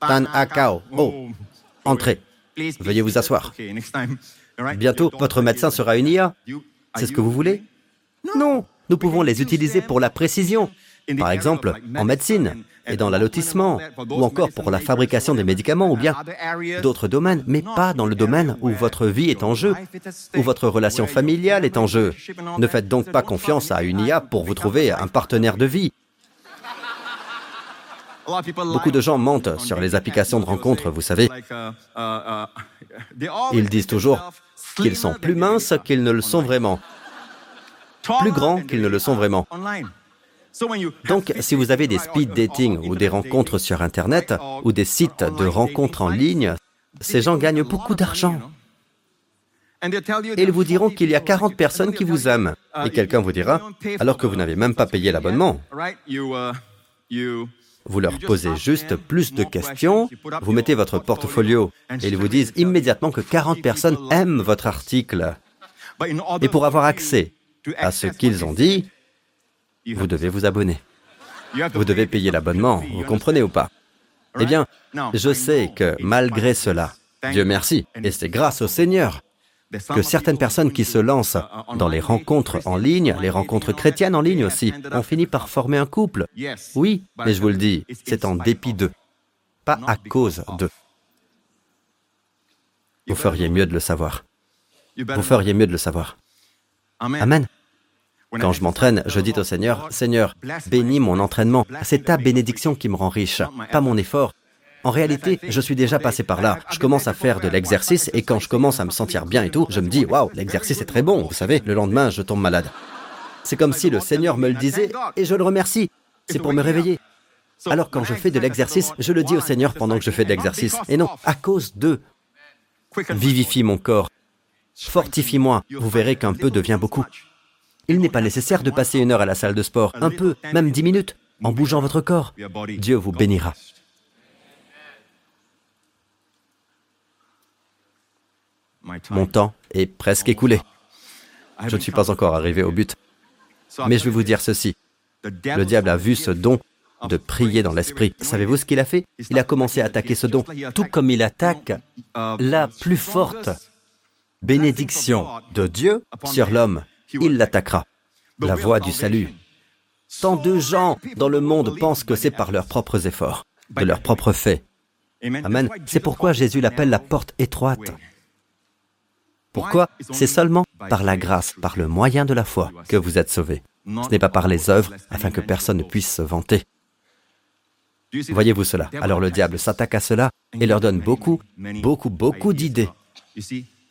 Tan Akao. Oh, entrez. Veuillez vous asseoir. Bientôt, votre médecin sera une IA. C'est ce que vous voulez? Non, nous pouvons les utiliser pour la précision. Par exemple, en médecine et dans l'allotissement, ou encore pour la fabrication des médicaments, ou bien d'autres domaines, mais pas dans le domaine où votre vie est en jeu, où votre relation familiale est en jeu. Ne faites donc pas confiance à une IA pour vous trouver un partenaire de vie. Beaucoup de gens mentent sur les applications de rencontres, vous savez. Ils disent toujours qu'ils sont plus minces qu'ils ne le sont vraiment, plus grands qu'ils ne le sont vraiment. Donc, si vous avez des speed dating ou des rencontres sur Internet ou des sites de rencontres en ligne, ces gens gagnent beaucoup d'argent. Et ils vous diront qu'il y a 40 personnes qui vous aiment. Et quelqu'un vous dira, alors que vous n'avez même pas payé l'abonnement. Vous leur posez juste plus de questions, vous mettez votre portfolio et ils vous disent immédiatement que 40 personnes aiment votre article. Et pour avoir accès à ce qu'ils ont dit, vous devez vous abonner. Vous devez payer l'abonnement, vous comprenez ou pas? Eh bien, je sais que malgré cela, Dieu merci, et c'est grâce au Seigneur, que certaines personnes qui se lancent dans les rencontres en ligne, les rencontres chrétiennes en ligne aussi, ont fini par former un couple. Oui, mais je vous le dis, c'est en dépit d'eux, pas à cause d'eux. Vous feriez mieux de le savoir. Vous feriez mieux de le savoir. Amen. Quand je m'entraîne, je dis au Seigneur, Seigneur, bénis mon entraînement. C'est ta bénédiction qui me rend riche, pas mon effort. En réalité, je suis déjà passé par là. Je commence à faire de l'exercice et quand je commence à me sentir bien et tout, je me dis, waouh, l'exercice est très bon. Vous savez, le lendemain, je tombe malade. C'est comme si le Seigneur me le disait et je le remercie. C'est pour me réveiller. Alors quand je fais de l'exercice, je le dis au Seigneur pendant que je fais de l'exercice. Et non, à cause d'eux. Vivifie mon corps. Fortifie-moi. Vous verrez qu'un peu devient beaucoup. Il n'est pas nécessaire de passer une heure à la salle de sport, un peu, même dix minutes, en bougeant votre corps. Dieu vous bénira. Mon temps est presque écoulé. Je ne suis pas encore arrivé au but. Mais je vais vous dire ceci. Le diable a vu ce don de prier dans l'esprit. Savez-vous ce qu'il a fait? Il a commencé à attaquer ce don, tout comme il attaque la plus forte bénédiction de Dieu sur l'homme il l'attaquera. La voie du salut. Tant de gens dans le monde pensent que c'est par leurs propres efforts, de leurs propres faits. Amen. C'est pourquoi Jésus l'appelle la porte étroite. Pourquoi C'est seulement par la grâce, par le moyen de la foi que vous êtes sauvés. Ce n'est pas par les œuvres afin que personne ne puisse se vanter. Voyez-vous cela? Alors le diable s'attaque à cela et leur donne beaucoup, beaucoup, beaucoup d'idées.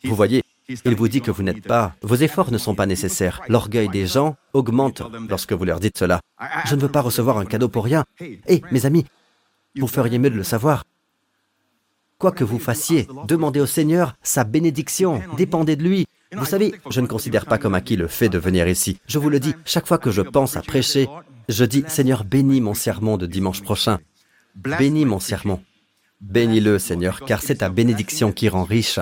Vous voyez, il vous dit que vous n'êtes pas, vos efforts ne sont pas nécessaires. L'orgueil des gens augmente lorsque vous leur dites cela. Je ne veux pas recevoir un cadeau pour rien. Eh, mes amis, vous feriez mieux de le savoir. Quoi que vous fassiez, demandez au Seigneur sa bénédiction, dépendez de lui. Vous savez, je ne considère pas comme acquis le fait de venir ici. Je vous le dis, chaque fois que je pense à prêcher, je dis, Seigneur, bénis mon sermon de dimanche prochain. Bénis mon sermon. Bénis-le, Seigneur, car c'est ta bénédiction qui rend riche.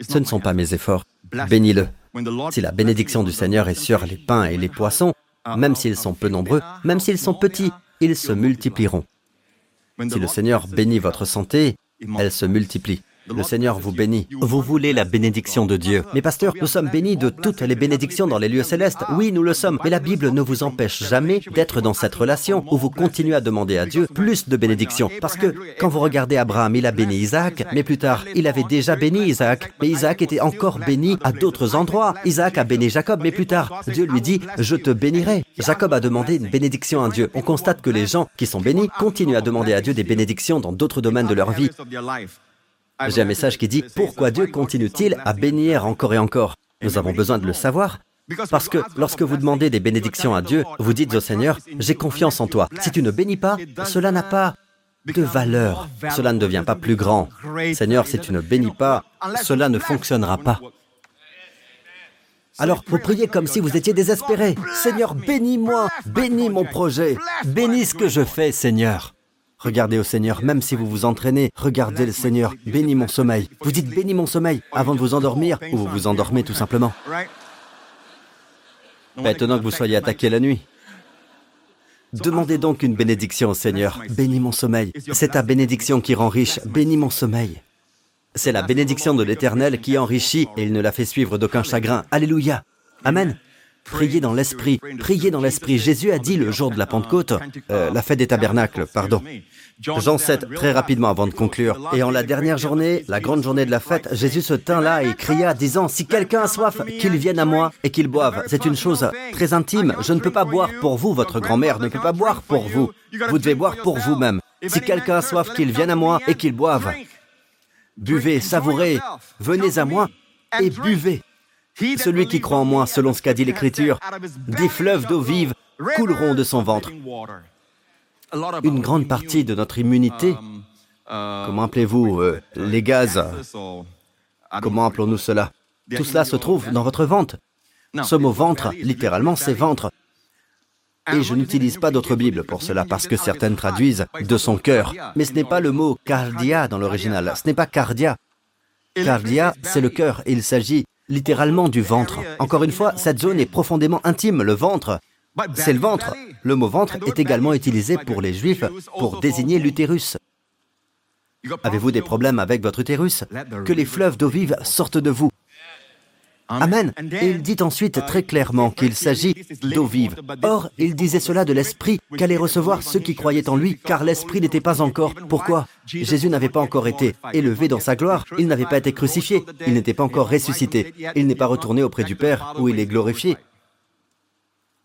Ce ne sont pas mes efforts. Bénis-le. Si la bénédiction du Seigneur est sur les pains et les poissons, même s'ils sont peu nombreux, même s'ils sont petits, ils se multiplieront. Si le Seigneur bénit votre santé, elle se multiplie. Le Seigneur vous bénit. Vous voulez la bénédiction de Dieu. Mais pasteur, nous sommes bénis de toutes les bénédictions dans les lieux célestes. Oui, nous le sommes. Mais la Bible ne vous empêche jamais d'être dans cette relation où vous continuez à demander à Dieu plus de bénédictions. Parce que quand vous regardez Abraham, il a béni Isaac, mais plus tard, il avait déjà béni Isaac. Mais Isaac était encore béni à d'autres endroits. Isaac a béni Jacob, mais plus tard, Dieu lui dit, je te bénirai. Jacob a demandé une bénédiction à Dieu. On constate que les gens qui sont bénis continuent à demander à Dieu des bénédictions dans d'autres domaines de leur vie. J'ai un message qui dit, pourquoi Dieu continue-t-il à bénir encore et encore Nous avons besoin de le savoir. Parce que lorsque vous demandez des bénédictions à Dieu, vous dites au Seigneur, j'ai confiance en toi. Si tu ne bénis pas, cela n'a pas de valeur. Cela ne devient pas plus grand. Seigneur, si tu ne bénis pas, cela ne fonctionnera pas. Alors vous priez comme si vous étiez désespéré. Seigneur, bénis-moi, bénis mon projet, bénis ce que je fais, Seigneur. Regardez au Seigneur, même si vous vous entraînez, regardez le Seigneur, bénis mon sommeil. Vous dites bénis mon sommeil avant de vous endormir ou vous vous endormez tout simplement. Pas étonnant que vous soyez attaqué la nuit. Demandez donc une bénédiction au Seigneur. Bénis mon sommeil. C'est ta bénédiction qui rend riche. Bénis mon sommeil. C'est la bénédiction de l'Éternel qui enrichit et il ne la fait suivre d'aucun chagrin. Alléluia. Amen. Priez dans l'esprit, priez dans l'esprit. Jésus a dit le jour de la Pentecôte, euh, la fête des tabernacles, pardon. Jean 7, très rapidement avant de conclure. Et en la dernière journée, la grande journée de la fête, Jésus se tint là et cria, disant, Si quelqu'un a soif, qu'il vienne à moi et qu'il boive. C'est une chose très intime. Je ne peux pas boire pour vous, votre grand-mère ne peut pas boire pour vous. Vous devez boire pour vous-même. Si quelqu'un a soif, qu'il vienne à moi et qu'il boive. Buvez, savourez, venez à moi et buvez. Celui qui croit en moi, selon ce qu'a dit l'Écriture, des fleuves d'eau vive couleront de son ventre. Une grande partie de notre immunité, comment appelez-vous euh, les gaz? Comment appelons-nous cela? Tout cela se trouve dans votre ventre. Ce mot ventre, littéralement, c'est ventre. Et je n'utilise pas d'autre Bible pour cela parce que certaines traduisent de son cœur. Mais ce n'est pas le mot cardia dans l'original. Ce n'est pas cardia. Cardia, c'est le cœur. Il s'agit littéralement du ventre. Encore une fois, cette zone est profondément intime, le ventre. C'est le ventre. Le mot ventre est également utilisé pour les juifs pour désigner l'utérus. Avez-vous des problèmes avec votre utérus? Que les fleuves d'eau vive sortent de vous. Amen. Et il dit ensuite très clairement qu'il s'agit d'eau vive. Or, il disait cela de l'Esprit qu'allait recevoir ceux qui croyaient en lui, car l'Esprit n'était pas encore. Pourquoi? Jésus n'avait pas encore été élevé dans sa gloire, il n'avait pas été crucifié, il n'était pas encore ressuscité, il n'est pas retourné auprès du Père où il est glorifié.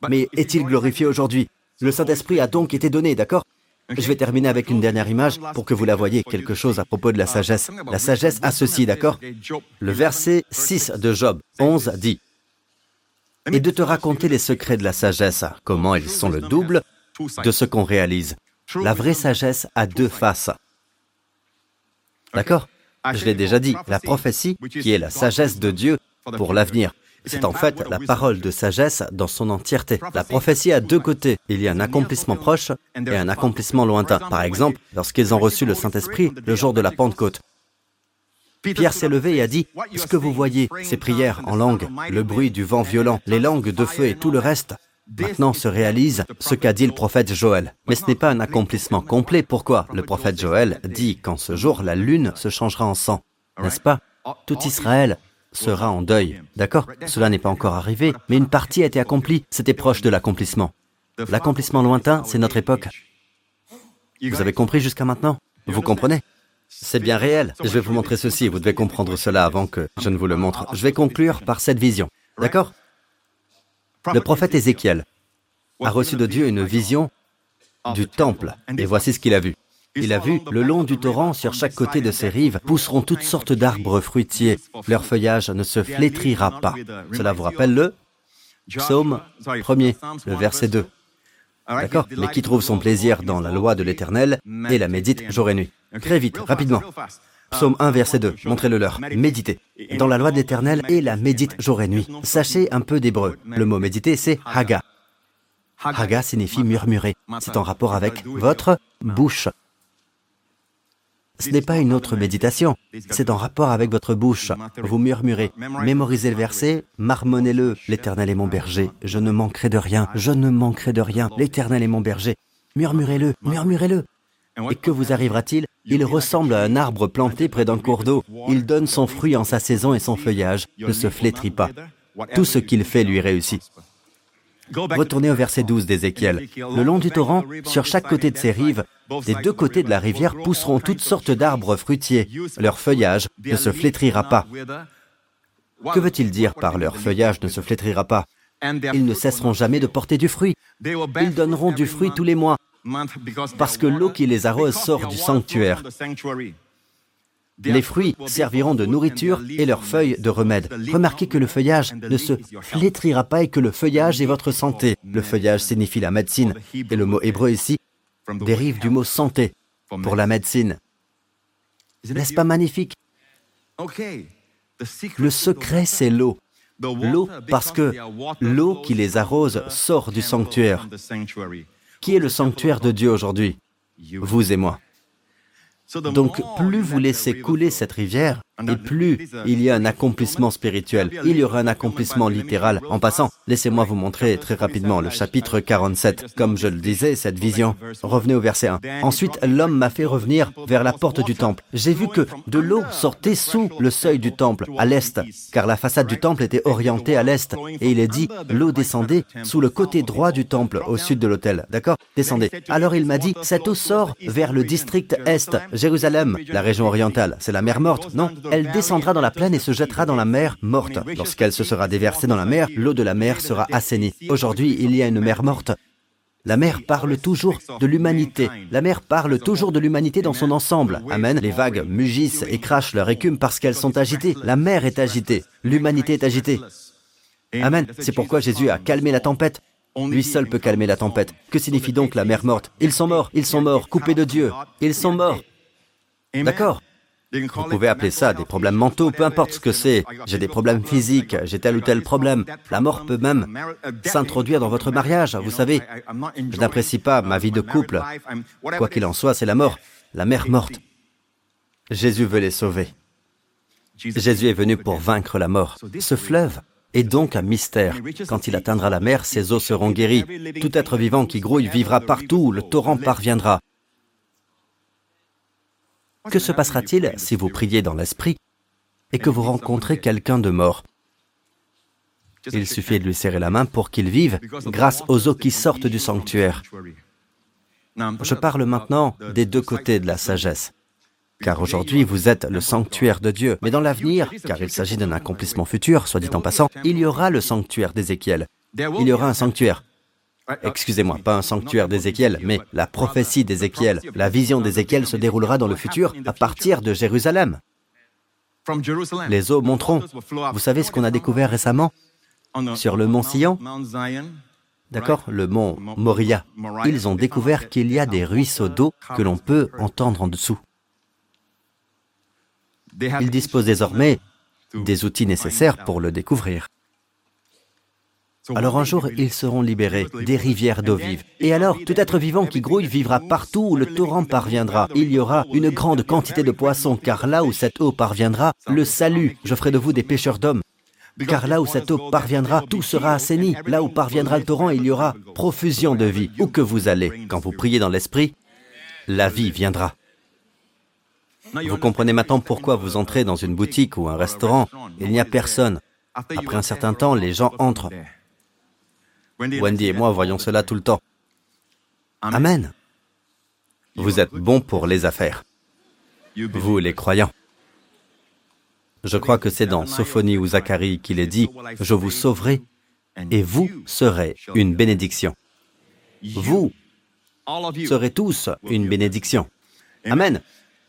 Mais est-il glorifié aujourd'hui? Le Saint-Esprit a donc été donné, d'accord? Je vais terminer avec une dernière image pour que vous la voyez, quelque chose à propos de la sagesse. La sagesse a ceci, d'accord? Le verset 6 de Job 11 dit Et de te raconter les secrets de la sagesse, comment ils sont le double de ce qu'on réalise. La vraie sagesse a deux faces. D'accord? Je l'ai déjà dit, la prophétie, qui est la sagesse de Dieu pour l'avenir, c'est en fait la parole de sagesse dans son entièreté. La prophétie a deux côtés. Il y a un accomplissement proche et un accomplissement lointain. Par exemple, lorsqu'ils ont reçu le Saint-Esprit le jour de la Pentecôte, Pierre s'est levé et a dit, ce que vous voyez, ces prières en langue, le bruit du vent violent, les langues de feu et tout le reste, maintenant se réalise ce qu'a dit le prophète Joël. Mais ce n'est pas un accomplissement complet. Pourquoi? Le prophète Joël dit qu'en ce jour, la lune se changera en sang. N'est-ce pas? Tout Israël sera en deuil. D'accord? Cela n'est pas encore arrivé, mais une partie a été accomplie. C'était proche de l'accomplissement. L'accomplissement lointain, c'est notre époque. Vous avez compris jusqu'à maintenant? Vous comprenez? C'est bien réel. Je vais vous montrer ceci. Vous devez comprendre cela avant que je ne vous le montre. Je vais conclure par cette vision. D'accord? Le prophète Ézéchiel a reçu de Dieu une vision du temple. Et voici ce qu'il a vu. Il a vu, le long du torrent, sur chaque côté de ses rives, pousseront toutes sortes d'arbres fruitiers. Leur feuillage ne se flétrira pas. Cela vous rappelle le psaume 1er, le verset 2. D'accord Mais qui trouve son plaisir dans la loi de l'Éternel et la médite jour et nuit. Très vite, rapidement. Psaume 1, verset 2, montrez-le leur. Méditez. Dans la loi de l'Éternel et la médite jour et nuit. Sachez un peu d'hébreu. Le mot méditer, c'est haga. Haga signifie murmurer. C'est en rapport avec votre bouche. Ce n'est pas une autre méditation, c'est en rapport avec votre bouche. Vous murmurez, mémorisez le verset, marmonnez-le. L'Éternel est mon berger, je ne manquerai de rien, je ne manquerai de rien, l'Éternel est mon berger. Murmurez-le, murmurez-le. Et que vous arrivera-t-il? Il ressemble à un arbre planté près d'un cours d'eau. Il donne son fruit en sa saison et son feuillage ne se flétrit pas. Tout ce qu'il fait lui réussit. Retournez au verset 12 d'Ézéchiel. Le long du torrent, sur chaque côté de ses rives, des deux côtés de la rivière pousseront toutes sortes d'arbres fruitiers. Leur feuillage ne se flétrira pas. Que veut-il dire par leur feuillage ne se flétrira pas? Ils ne cesseront jamais de porter du fruit. Ils donneront du fruit tous les mois, parce que l'eau qui les arrose sort du sanctuaire. Les fruits serviront de nourriture et leurs feuilles de remède. Remarquez que le feuillage ne se flétrira pas et que le feuillage est votre santé. Le feuillage signifie la médecine et le mot hébreu ici dérive du mot santé pour la médecine. N'est-ce pas magnifique? Le secret, c'est l'eau. L'eau parce que l'eau qui les arrose sort du sanctuaire. Qui est le sanctuaire de Dieu aujourd'hui? Vous et moi. Donc plus vous laissez couler cette rivière, et plus il y a un accomplissement spirituel, il y aura un accomplissement littéral. En passant, laissez-moi vous montrer très rapidement le chapitre 47. Comme je le disais, cette vision, revenez au verset 1. Ensuite, l'homme m'a fait revenir vers la porte du temple. J'ai vu que de l'eau sortait sous le seuil du temple, à l'est, car la façade du temple était orientée à l'est, et il est dit, l'eau descendait sous le côté droit du temple, au sud de l'autel. D'accord? Descendez. Alors il m'a dit, cette eau sort vers le district est, Jérusalem, la région orientale. C'est la mer morte, non? Elle descendra dans la plaine et se jettera dans la mer morte. Lorsqu'elle se sera déversée dans la mer, l'eau de la mer sera assainie. Aujourd'hui, il y a une mer morte. La mer parle toujours de l'humanité. La mer parle toujours de l'humanité dans son ensemble. Amen. Les vagues mugissent et crachent leur écume parce qu'elles sont agitées. La mer est agitée. L'humanité est agitée. Amen. C'est pourquoi Jésus a calmé la tempête. Lui seul peut calmer la tempête. Que signifie donc la mer morte? Ils sont morts, ils sont morts, coupés de Dieu. Ils sont morts. D'accord? Vous pouvez appeler ça des problèmes mentaux, peu importe ce que c'est. J'ai des problèmes physiques, j'ai tel ou tel problème. La mort peut même s'introduire dans votre mariage. Vous savez, je n'apprécie pas ma vie de couple. Quoi qu'il en soit, c'est la mort, la mère morte. Jésus veut les sauver. Jésus est venu pour vaincre la mort. Ce fleuve est donc un mystère. Quand il atteindra la mer, ses eaux seront guéries. Tout être vivant qui grouille vivra partout le torrent parviendra. Que se passera-t-il si vous priez dans l'esprit et que vous rencontrez quelqu'un de mort? Il suffit de lui serrer la main pour qu'il vive grâce aux eaux qui sortent du sanctuaire. Je parle maintenant des deux côtés de la sagesse. Car aujourd'hui, vous êtes le sanctuaire de Dieu. Mais dans l'avenir, car il s'agit d'un accomplissement futur, soit dit en passant, il y aura le sanctuaire d'Ézéchiel. Il y aura un sanctuaire. Excusez-moi, pas un sanctuaire d'Ézéchiel, mais la prophétie d'Ézéchiel. La vision d'Ézéchiel se déroulera dans le futur à partir de Jérusalem. Les eaux monteront. Vous savez ce qu'on a découvert récemment Sur le mont Sion? D'accord Le mont Moria. Ils ont découvert qu'il y a des ruisseaux d'eau que l'on peut entendre en dessous. Ils disposent désormais des outils nécessaires pour le découvrir. Alors un jour, ils seront libérés des rivières d'eau vive. Et alors, tout être vivant qui grouille vivra partout où le torrent parviendra. Il y aura une grande quantité de poissons, car là où cette eau parviendra, le salut, je ferai de vous des pêcheurs d'hommes. Car là où cette eau parviendra, tout sera assaini. Là où parviendra le torrent, il y aura profusion de vie. Où que vous allez, quand vous priez dans l'esprit, la vie viendra. Vous comprenez maintenant pourquoi vous entrez dans une boutique ou un restaurant, il n'y a personne. Après un certain temps, les gens entrent. Wendy et moi voyons cela tout le temps. Amen. Vous êtes bons pour les affaires. Vous, les croyants. Je crois que c'est dans Sophonie ou Zacharie qu'il est dit, Je vous sauverai et vous serez une bénédiction. Vous serez tous une bénédiction. Amen.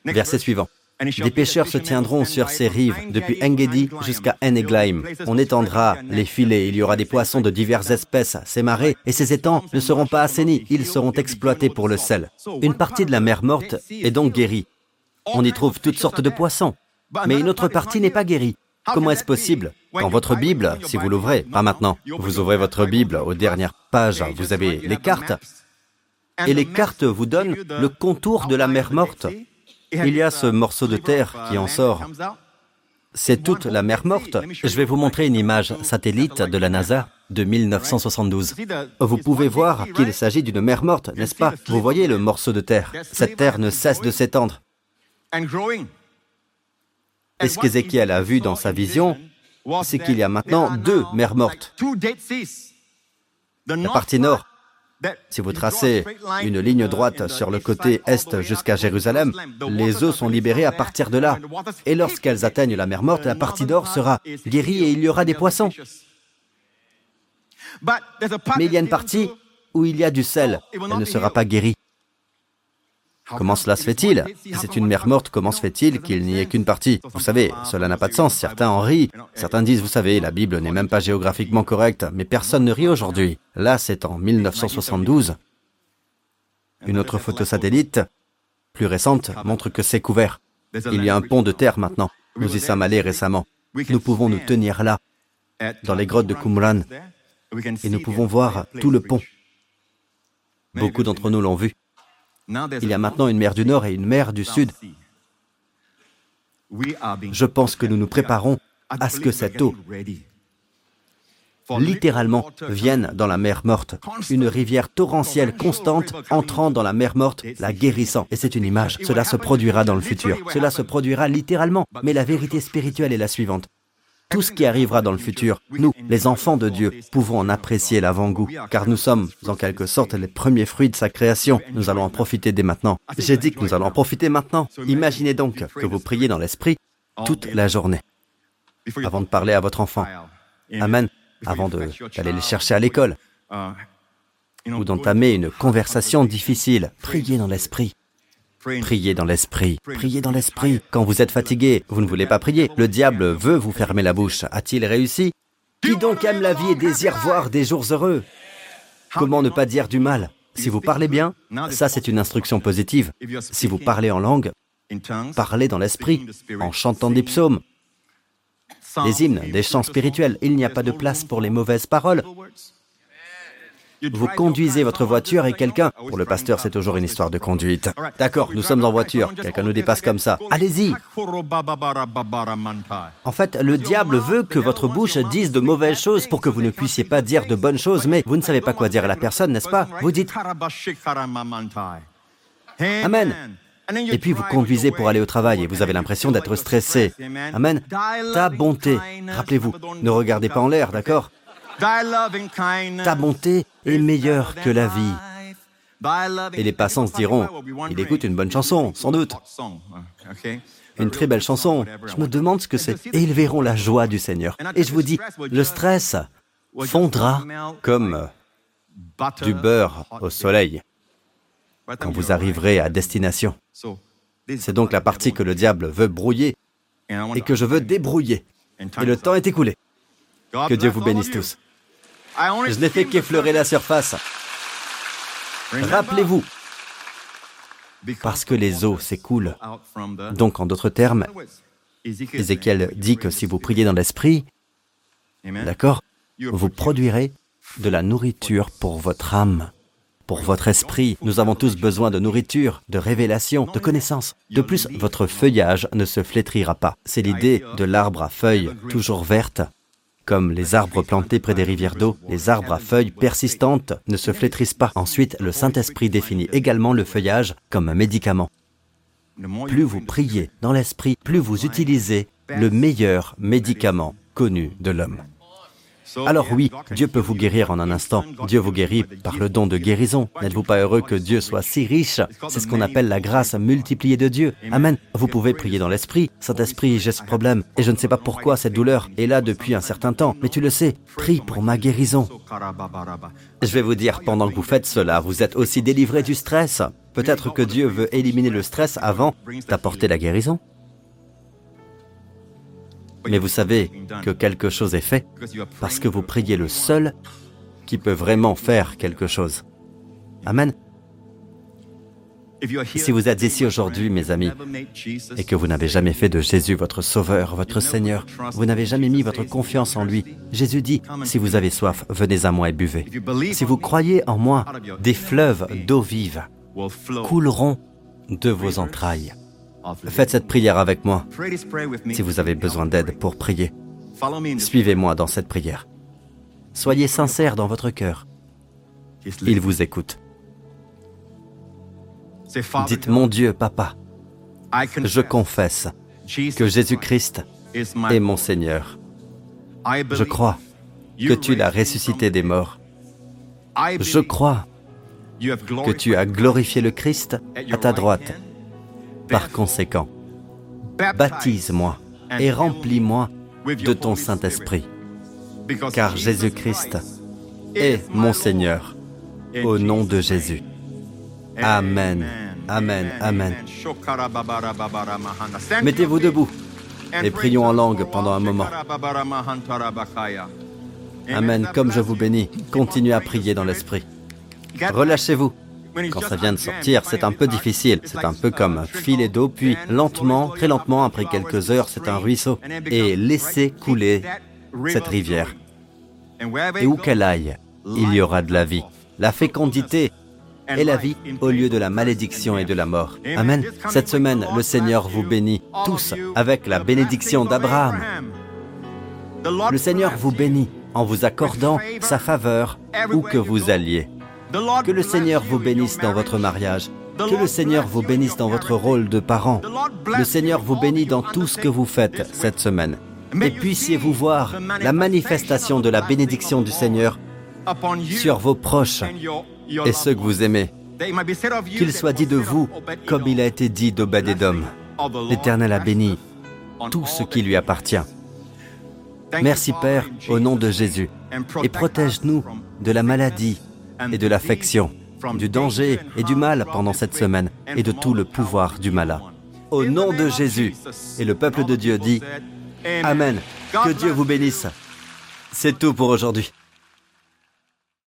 Verset suivant. Des pêcheurs se tiendront sur ces rives, depuis Engedi jusqu'à Eneglaim. On étendra les filets, il y aura des poissons de diverses espèces. Ces marais et ces étangs ne seront pas assainis, ils seront exploités pour le sel. Une partie de la mer morte est donc guérie. On y trouve toutes sortes de poissons. Mais une autre partie n'est pas guérie. Comment est-ce possible? Quand votre Bible, si vous l'ouvrez, pas maintenant, vous ouvrez votre Bible aux dernières pages, vous avez les cartes. Et les cartes vous donnent le contour de la mer morte. Il y a ce morceau de terre qui en sort. C'est toute la mer morte. Je vais vous montrer une image satellite de la NASA. de 1972. Vous pouvez voir qu'il s'agit d'une mer morte, n'est-ce pas? Vous voyez le morceau de terre Cette terre ne cesse de s'étendre. Et ce qu'Ézéchiel a vu dans sa vision, c'est qu'il y a maintenant deux mers mortes. La partie nord, si vous tracez une ligne droite sur le côté est jusqu'à Jérusalem, les eaux sont libérées à partir de là. Et lorsqu'elles atteignent la mer morte, la partie nord sera guérie et il y aura des poissons. Mais il y a une partie où il y a du sel. Elle ne sera pas guérie. Comment cela se fait-il? Si c'est une mer morte, comment se fait-il qu'il n'y ait qu'une partie? Vous savez, cela n'a pas de sens. Certains en rient. Certains disent, vous savez, la Bible n'est même pas géographiquement correcte, mais personne ne rit aujourd'hui. Là, c'est en 1972. Une autre photo satellite, plus récente, montre que c'est couvert. Il y a un pont de terre maintenant. Nous y sommes allés récemment. Nous pouvons nous tenir là, dans les grottes de Qumran, et nous pouvons voir tout le pont. Beaucoup d'entre nous l'ont vu. Il y a maintenant une mer du Nord et une mer du Sud. Je pense que nous nous préparons à ce que cette eau, littéralement, vienne dans la mer morte. Une rivière torrentielle constante entrant dans la mer morte, la guérissant. Et c'est une image. Cela se produira dans le futur. Cela se produira littéralement. Mais la vérité spirituelle est la suivante tout ce qui arrivera dans le futur, nous, les enfants de Dieu, pouvons en apprécier l'avant-goût, car nous sommes, en quelque sorte, les premiers fruits de sa création. Nous allons en profiter dès maintenant. J'ai dit que nous allons en profiter maintenant. Imaginez donc que vous priez dans l'esprit toute la journée, avant de parler à votre enfant. Amen. Avant d'aller les chercher à l'école, ou d'entamer une conversation difficile. Priez dans l'esprit. Priez dans l'esprit. Priez dans l'esprit. Quand vous êtes fatigué, vous ne voulez pas prier. Le diable veut vous fermer la bouche. A-t-il réussi? Qui donc aime la vie et désire voir des jours heureux? Comment ne pas dire du mal? Si vous parlez bien, ça c'est une instruction positive. Si vous parlez en langue, parlez dans l'esprit, en chantant des psaumes, des hymnes, des chants spirituels. Il n'y a pas de place pour les mauvaises paroles. Vous conduisez votre voiture et quelqu'un... Pour le pasteur, c'est toujours une histoire de conduite. D'accord, nous sommes en voiture. Quelqu'un nous dépasse comme ça. Allez-y. En fait, le diable veut que votre bouche dise de mauvaises choses pour que vous ne puissiez pas dire de bonnes choses, mais vous ne savez pas quoi dire à la personne, n'est-ce pas? Vous dites... Amen. Et puis vous conduisez pour aller au travail et vous avez l'impression d'être stressé. Amen. Ta bonté. Rappelez-vous, ne regardez pas en l'air, d'accord? Ta bonté est meilleure que la vie. Et les passants se diront, il écoute une bonne chanson, sans doute. Une très belle chanson. Je me demande ce que c'est. Et ils verront la joie du Seigneur. Et je vous dis, le stress fondra comme du beurre au soleil quand vous arriverez à destination. C'est donc la partie que le diable veut brouiller et que je veux débrouiller. Et le temps est écoulé. Que Dieu vous bénisse tous. Je n'ai fait qu'effleurer la surface. Rappelez-vous, parce que les eaux s'écoulent. Donc, en d'autres termes, Ézéchiel dit que si vous priez dans l'esprit, d'accord, vous produirez de la nourriture pour votre âme, pour votre esprit. Nous avons tous besoin de nourriture, de révélation, de connaissance. De plus, votre feuillage ne se flétrira pas. C'est l'idée de l'arbre à feuilles toujours vertes comme les arbres plantés près des rivières d'eau, les arbres à feuilles persistantes ne se flétrissent pas. Ensuite, le Saint-Esprit définit également le feuillage comme un médicament. Plus vous priez dans l'Esprit, plus vous utilisez le meilleur médicament connu de l'homme. Alors oui, Dieu peut vous guérir en un instant. Dieu vous guérit par le don de guérison. N'êtes-vous pas heureux que Dieu soit si riche? C'est ce qu'on appelle la grâce multipliée de Dieu. Amen. Vous pouvez prier dans l'esprit. Saint-Esprit, j'ai ce problème et je ne sais pas pourquoi cette douleur est là depuis un certain temps. Mais tu le sais, prie pour ma guérison. Je vais vous dire, pendant que vous faites cela, vous êtes aussi délivré du stress. Peut-être que Dieu veut éliminer le stress avant d'apporter la guérison. Mais vous savez que quelque chose est fait parce que vous priez le seul qui peut vraiment faire quelque chose. Amen. Si vous êtes ici aujourd'hui, mes amis, et que vous n'avez jamais fait de Jésus votre Sauveur, votre Seigneur, vous n'avez jamais mis votre confiance en lui, Jésus dit, si vous avez soif, venez à moi et buvez. Si vous croyez en moi, des fleuves d'eau vive couleront de vos entrailles. Faites cette prière avec moi si vous avez besoin d'aide pour prier. Suivez-moi dans cette prière. Soyez sincère dans votre cœur. Il vous écoute. Dites, mon Dieu, Papa, je confesse que Jésus-Christ est mon Seigneur. Je crois que tu l'as ressuscité des morts. Je crois que tu as glorifié le Christ à ta droite. Par conséquent, baptise-moi et remplis-moi de ton Saint-Esprit, car Jésus-Christ est mon Seigneur, au nom de Jésus. Amen, Amen, Amen. Mettez-vous debout et prions en langue pendant un moment. Amen, comme je vous bénis, continuez à prier dans l'Esprit. Relâchez-vous. Quand ça vient de sortir, c'est un peu difficile. C'est un peu comme un filet d'eau, puis lentement, très lentement, après quelques heures, c'est un ruisseau. Et laissez couler cette rivière. Et où qu'elle aille, il y aura de la vie. La fécondité et la vie au lieu de la malédiction et de la mort. Amen. Cette semaine, le Seigneur vous bénit tous avec la bénédiction d'Abraham. Le Seigneur vous bénit en vous accordant sa faveur où que vous alliez. Que le Seigneur vous bénisse dans votre mariage. Que le Seigneur vous bénisse dans votre rôle de parent. Le Seigneur vous bénit dans tout ce que vous faites cette semaine. Et puissiez-vous voir la manifestation de la bénédiction du Seigneur sur vos proches et ceux que vous aimez. Qu'il soit dit de vous comme il a été dit d'Obed-Edom. L'Éternel a béni tout ce qui lui appartient. Merci Père, au nom de Jésus, et protège-nous de la maladie et de l'affection, du danger et du mal pendant cette semaine, et de tout le pouvoir du malin. Au nom de Jésus, et le peuple de Dieu dit, Amen, que Dieu vous bénisse. C'est tout pour aujourd'hui.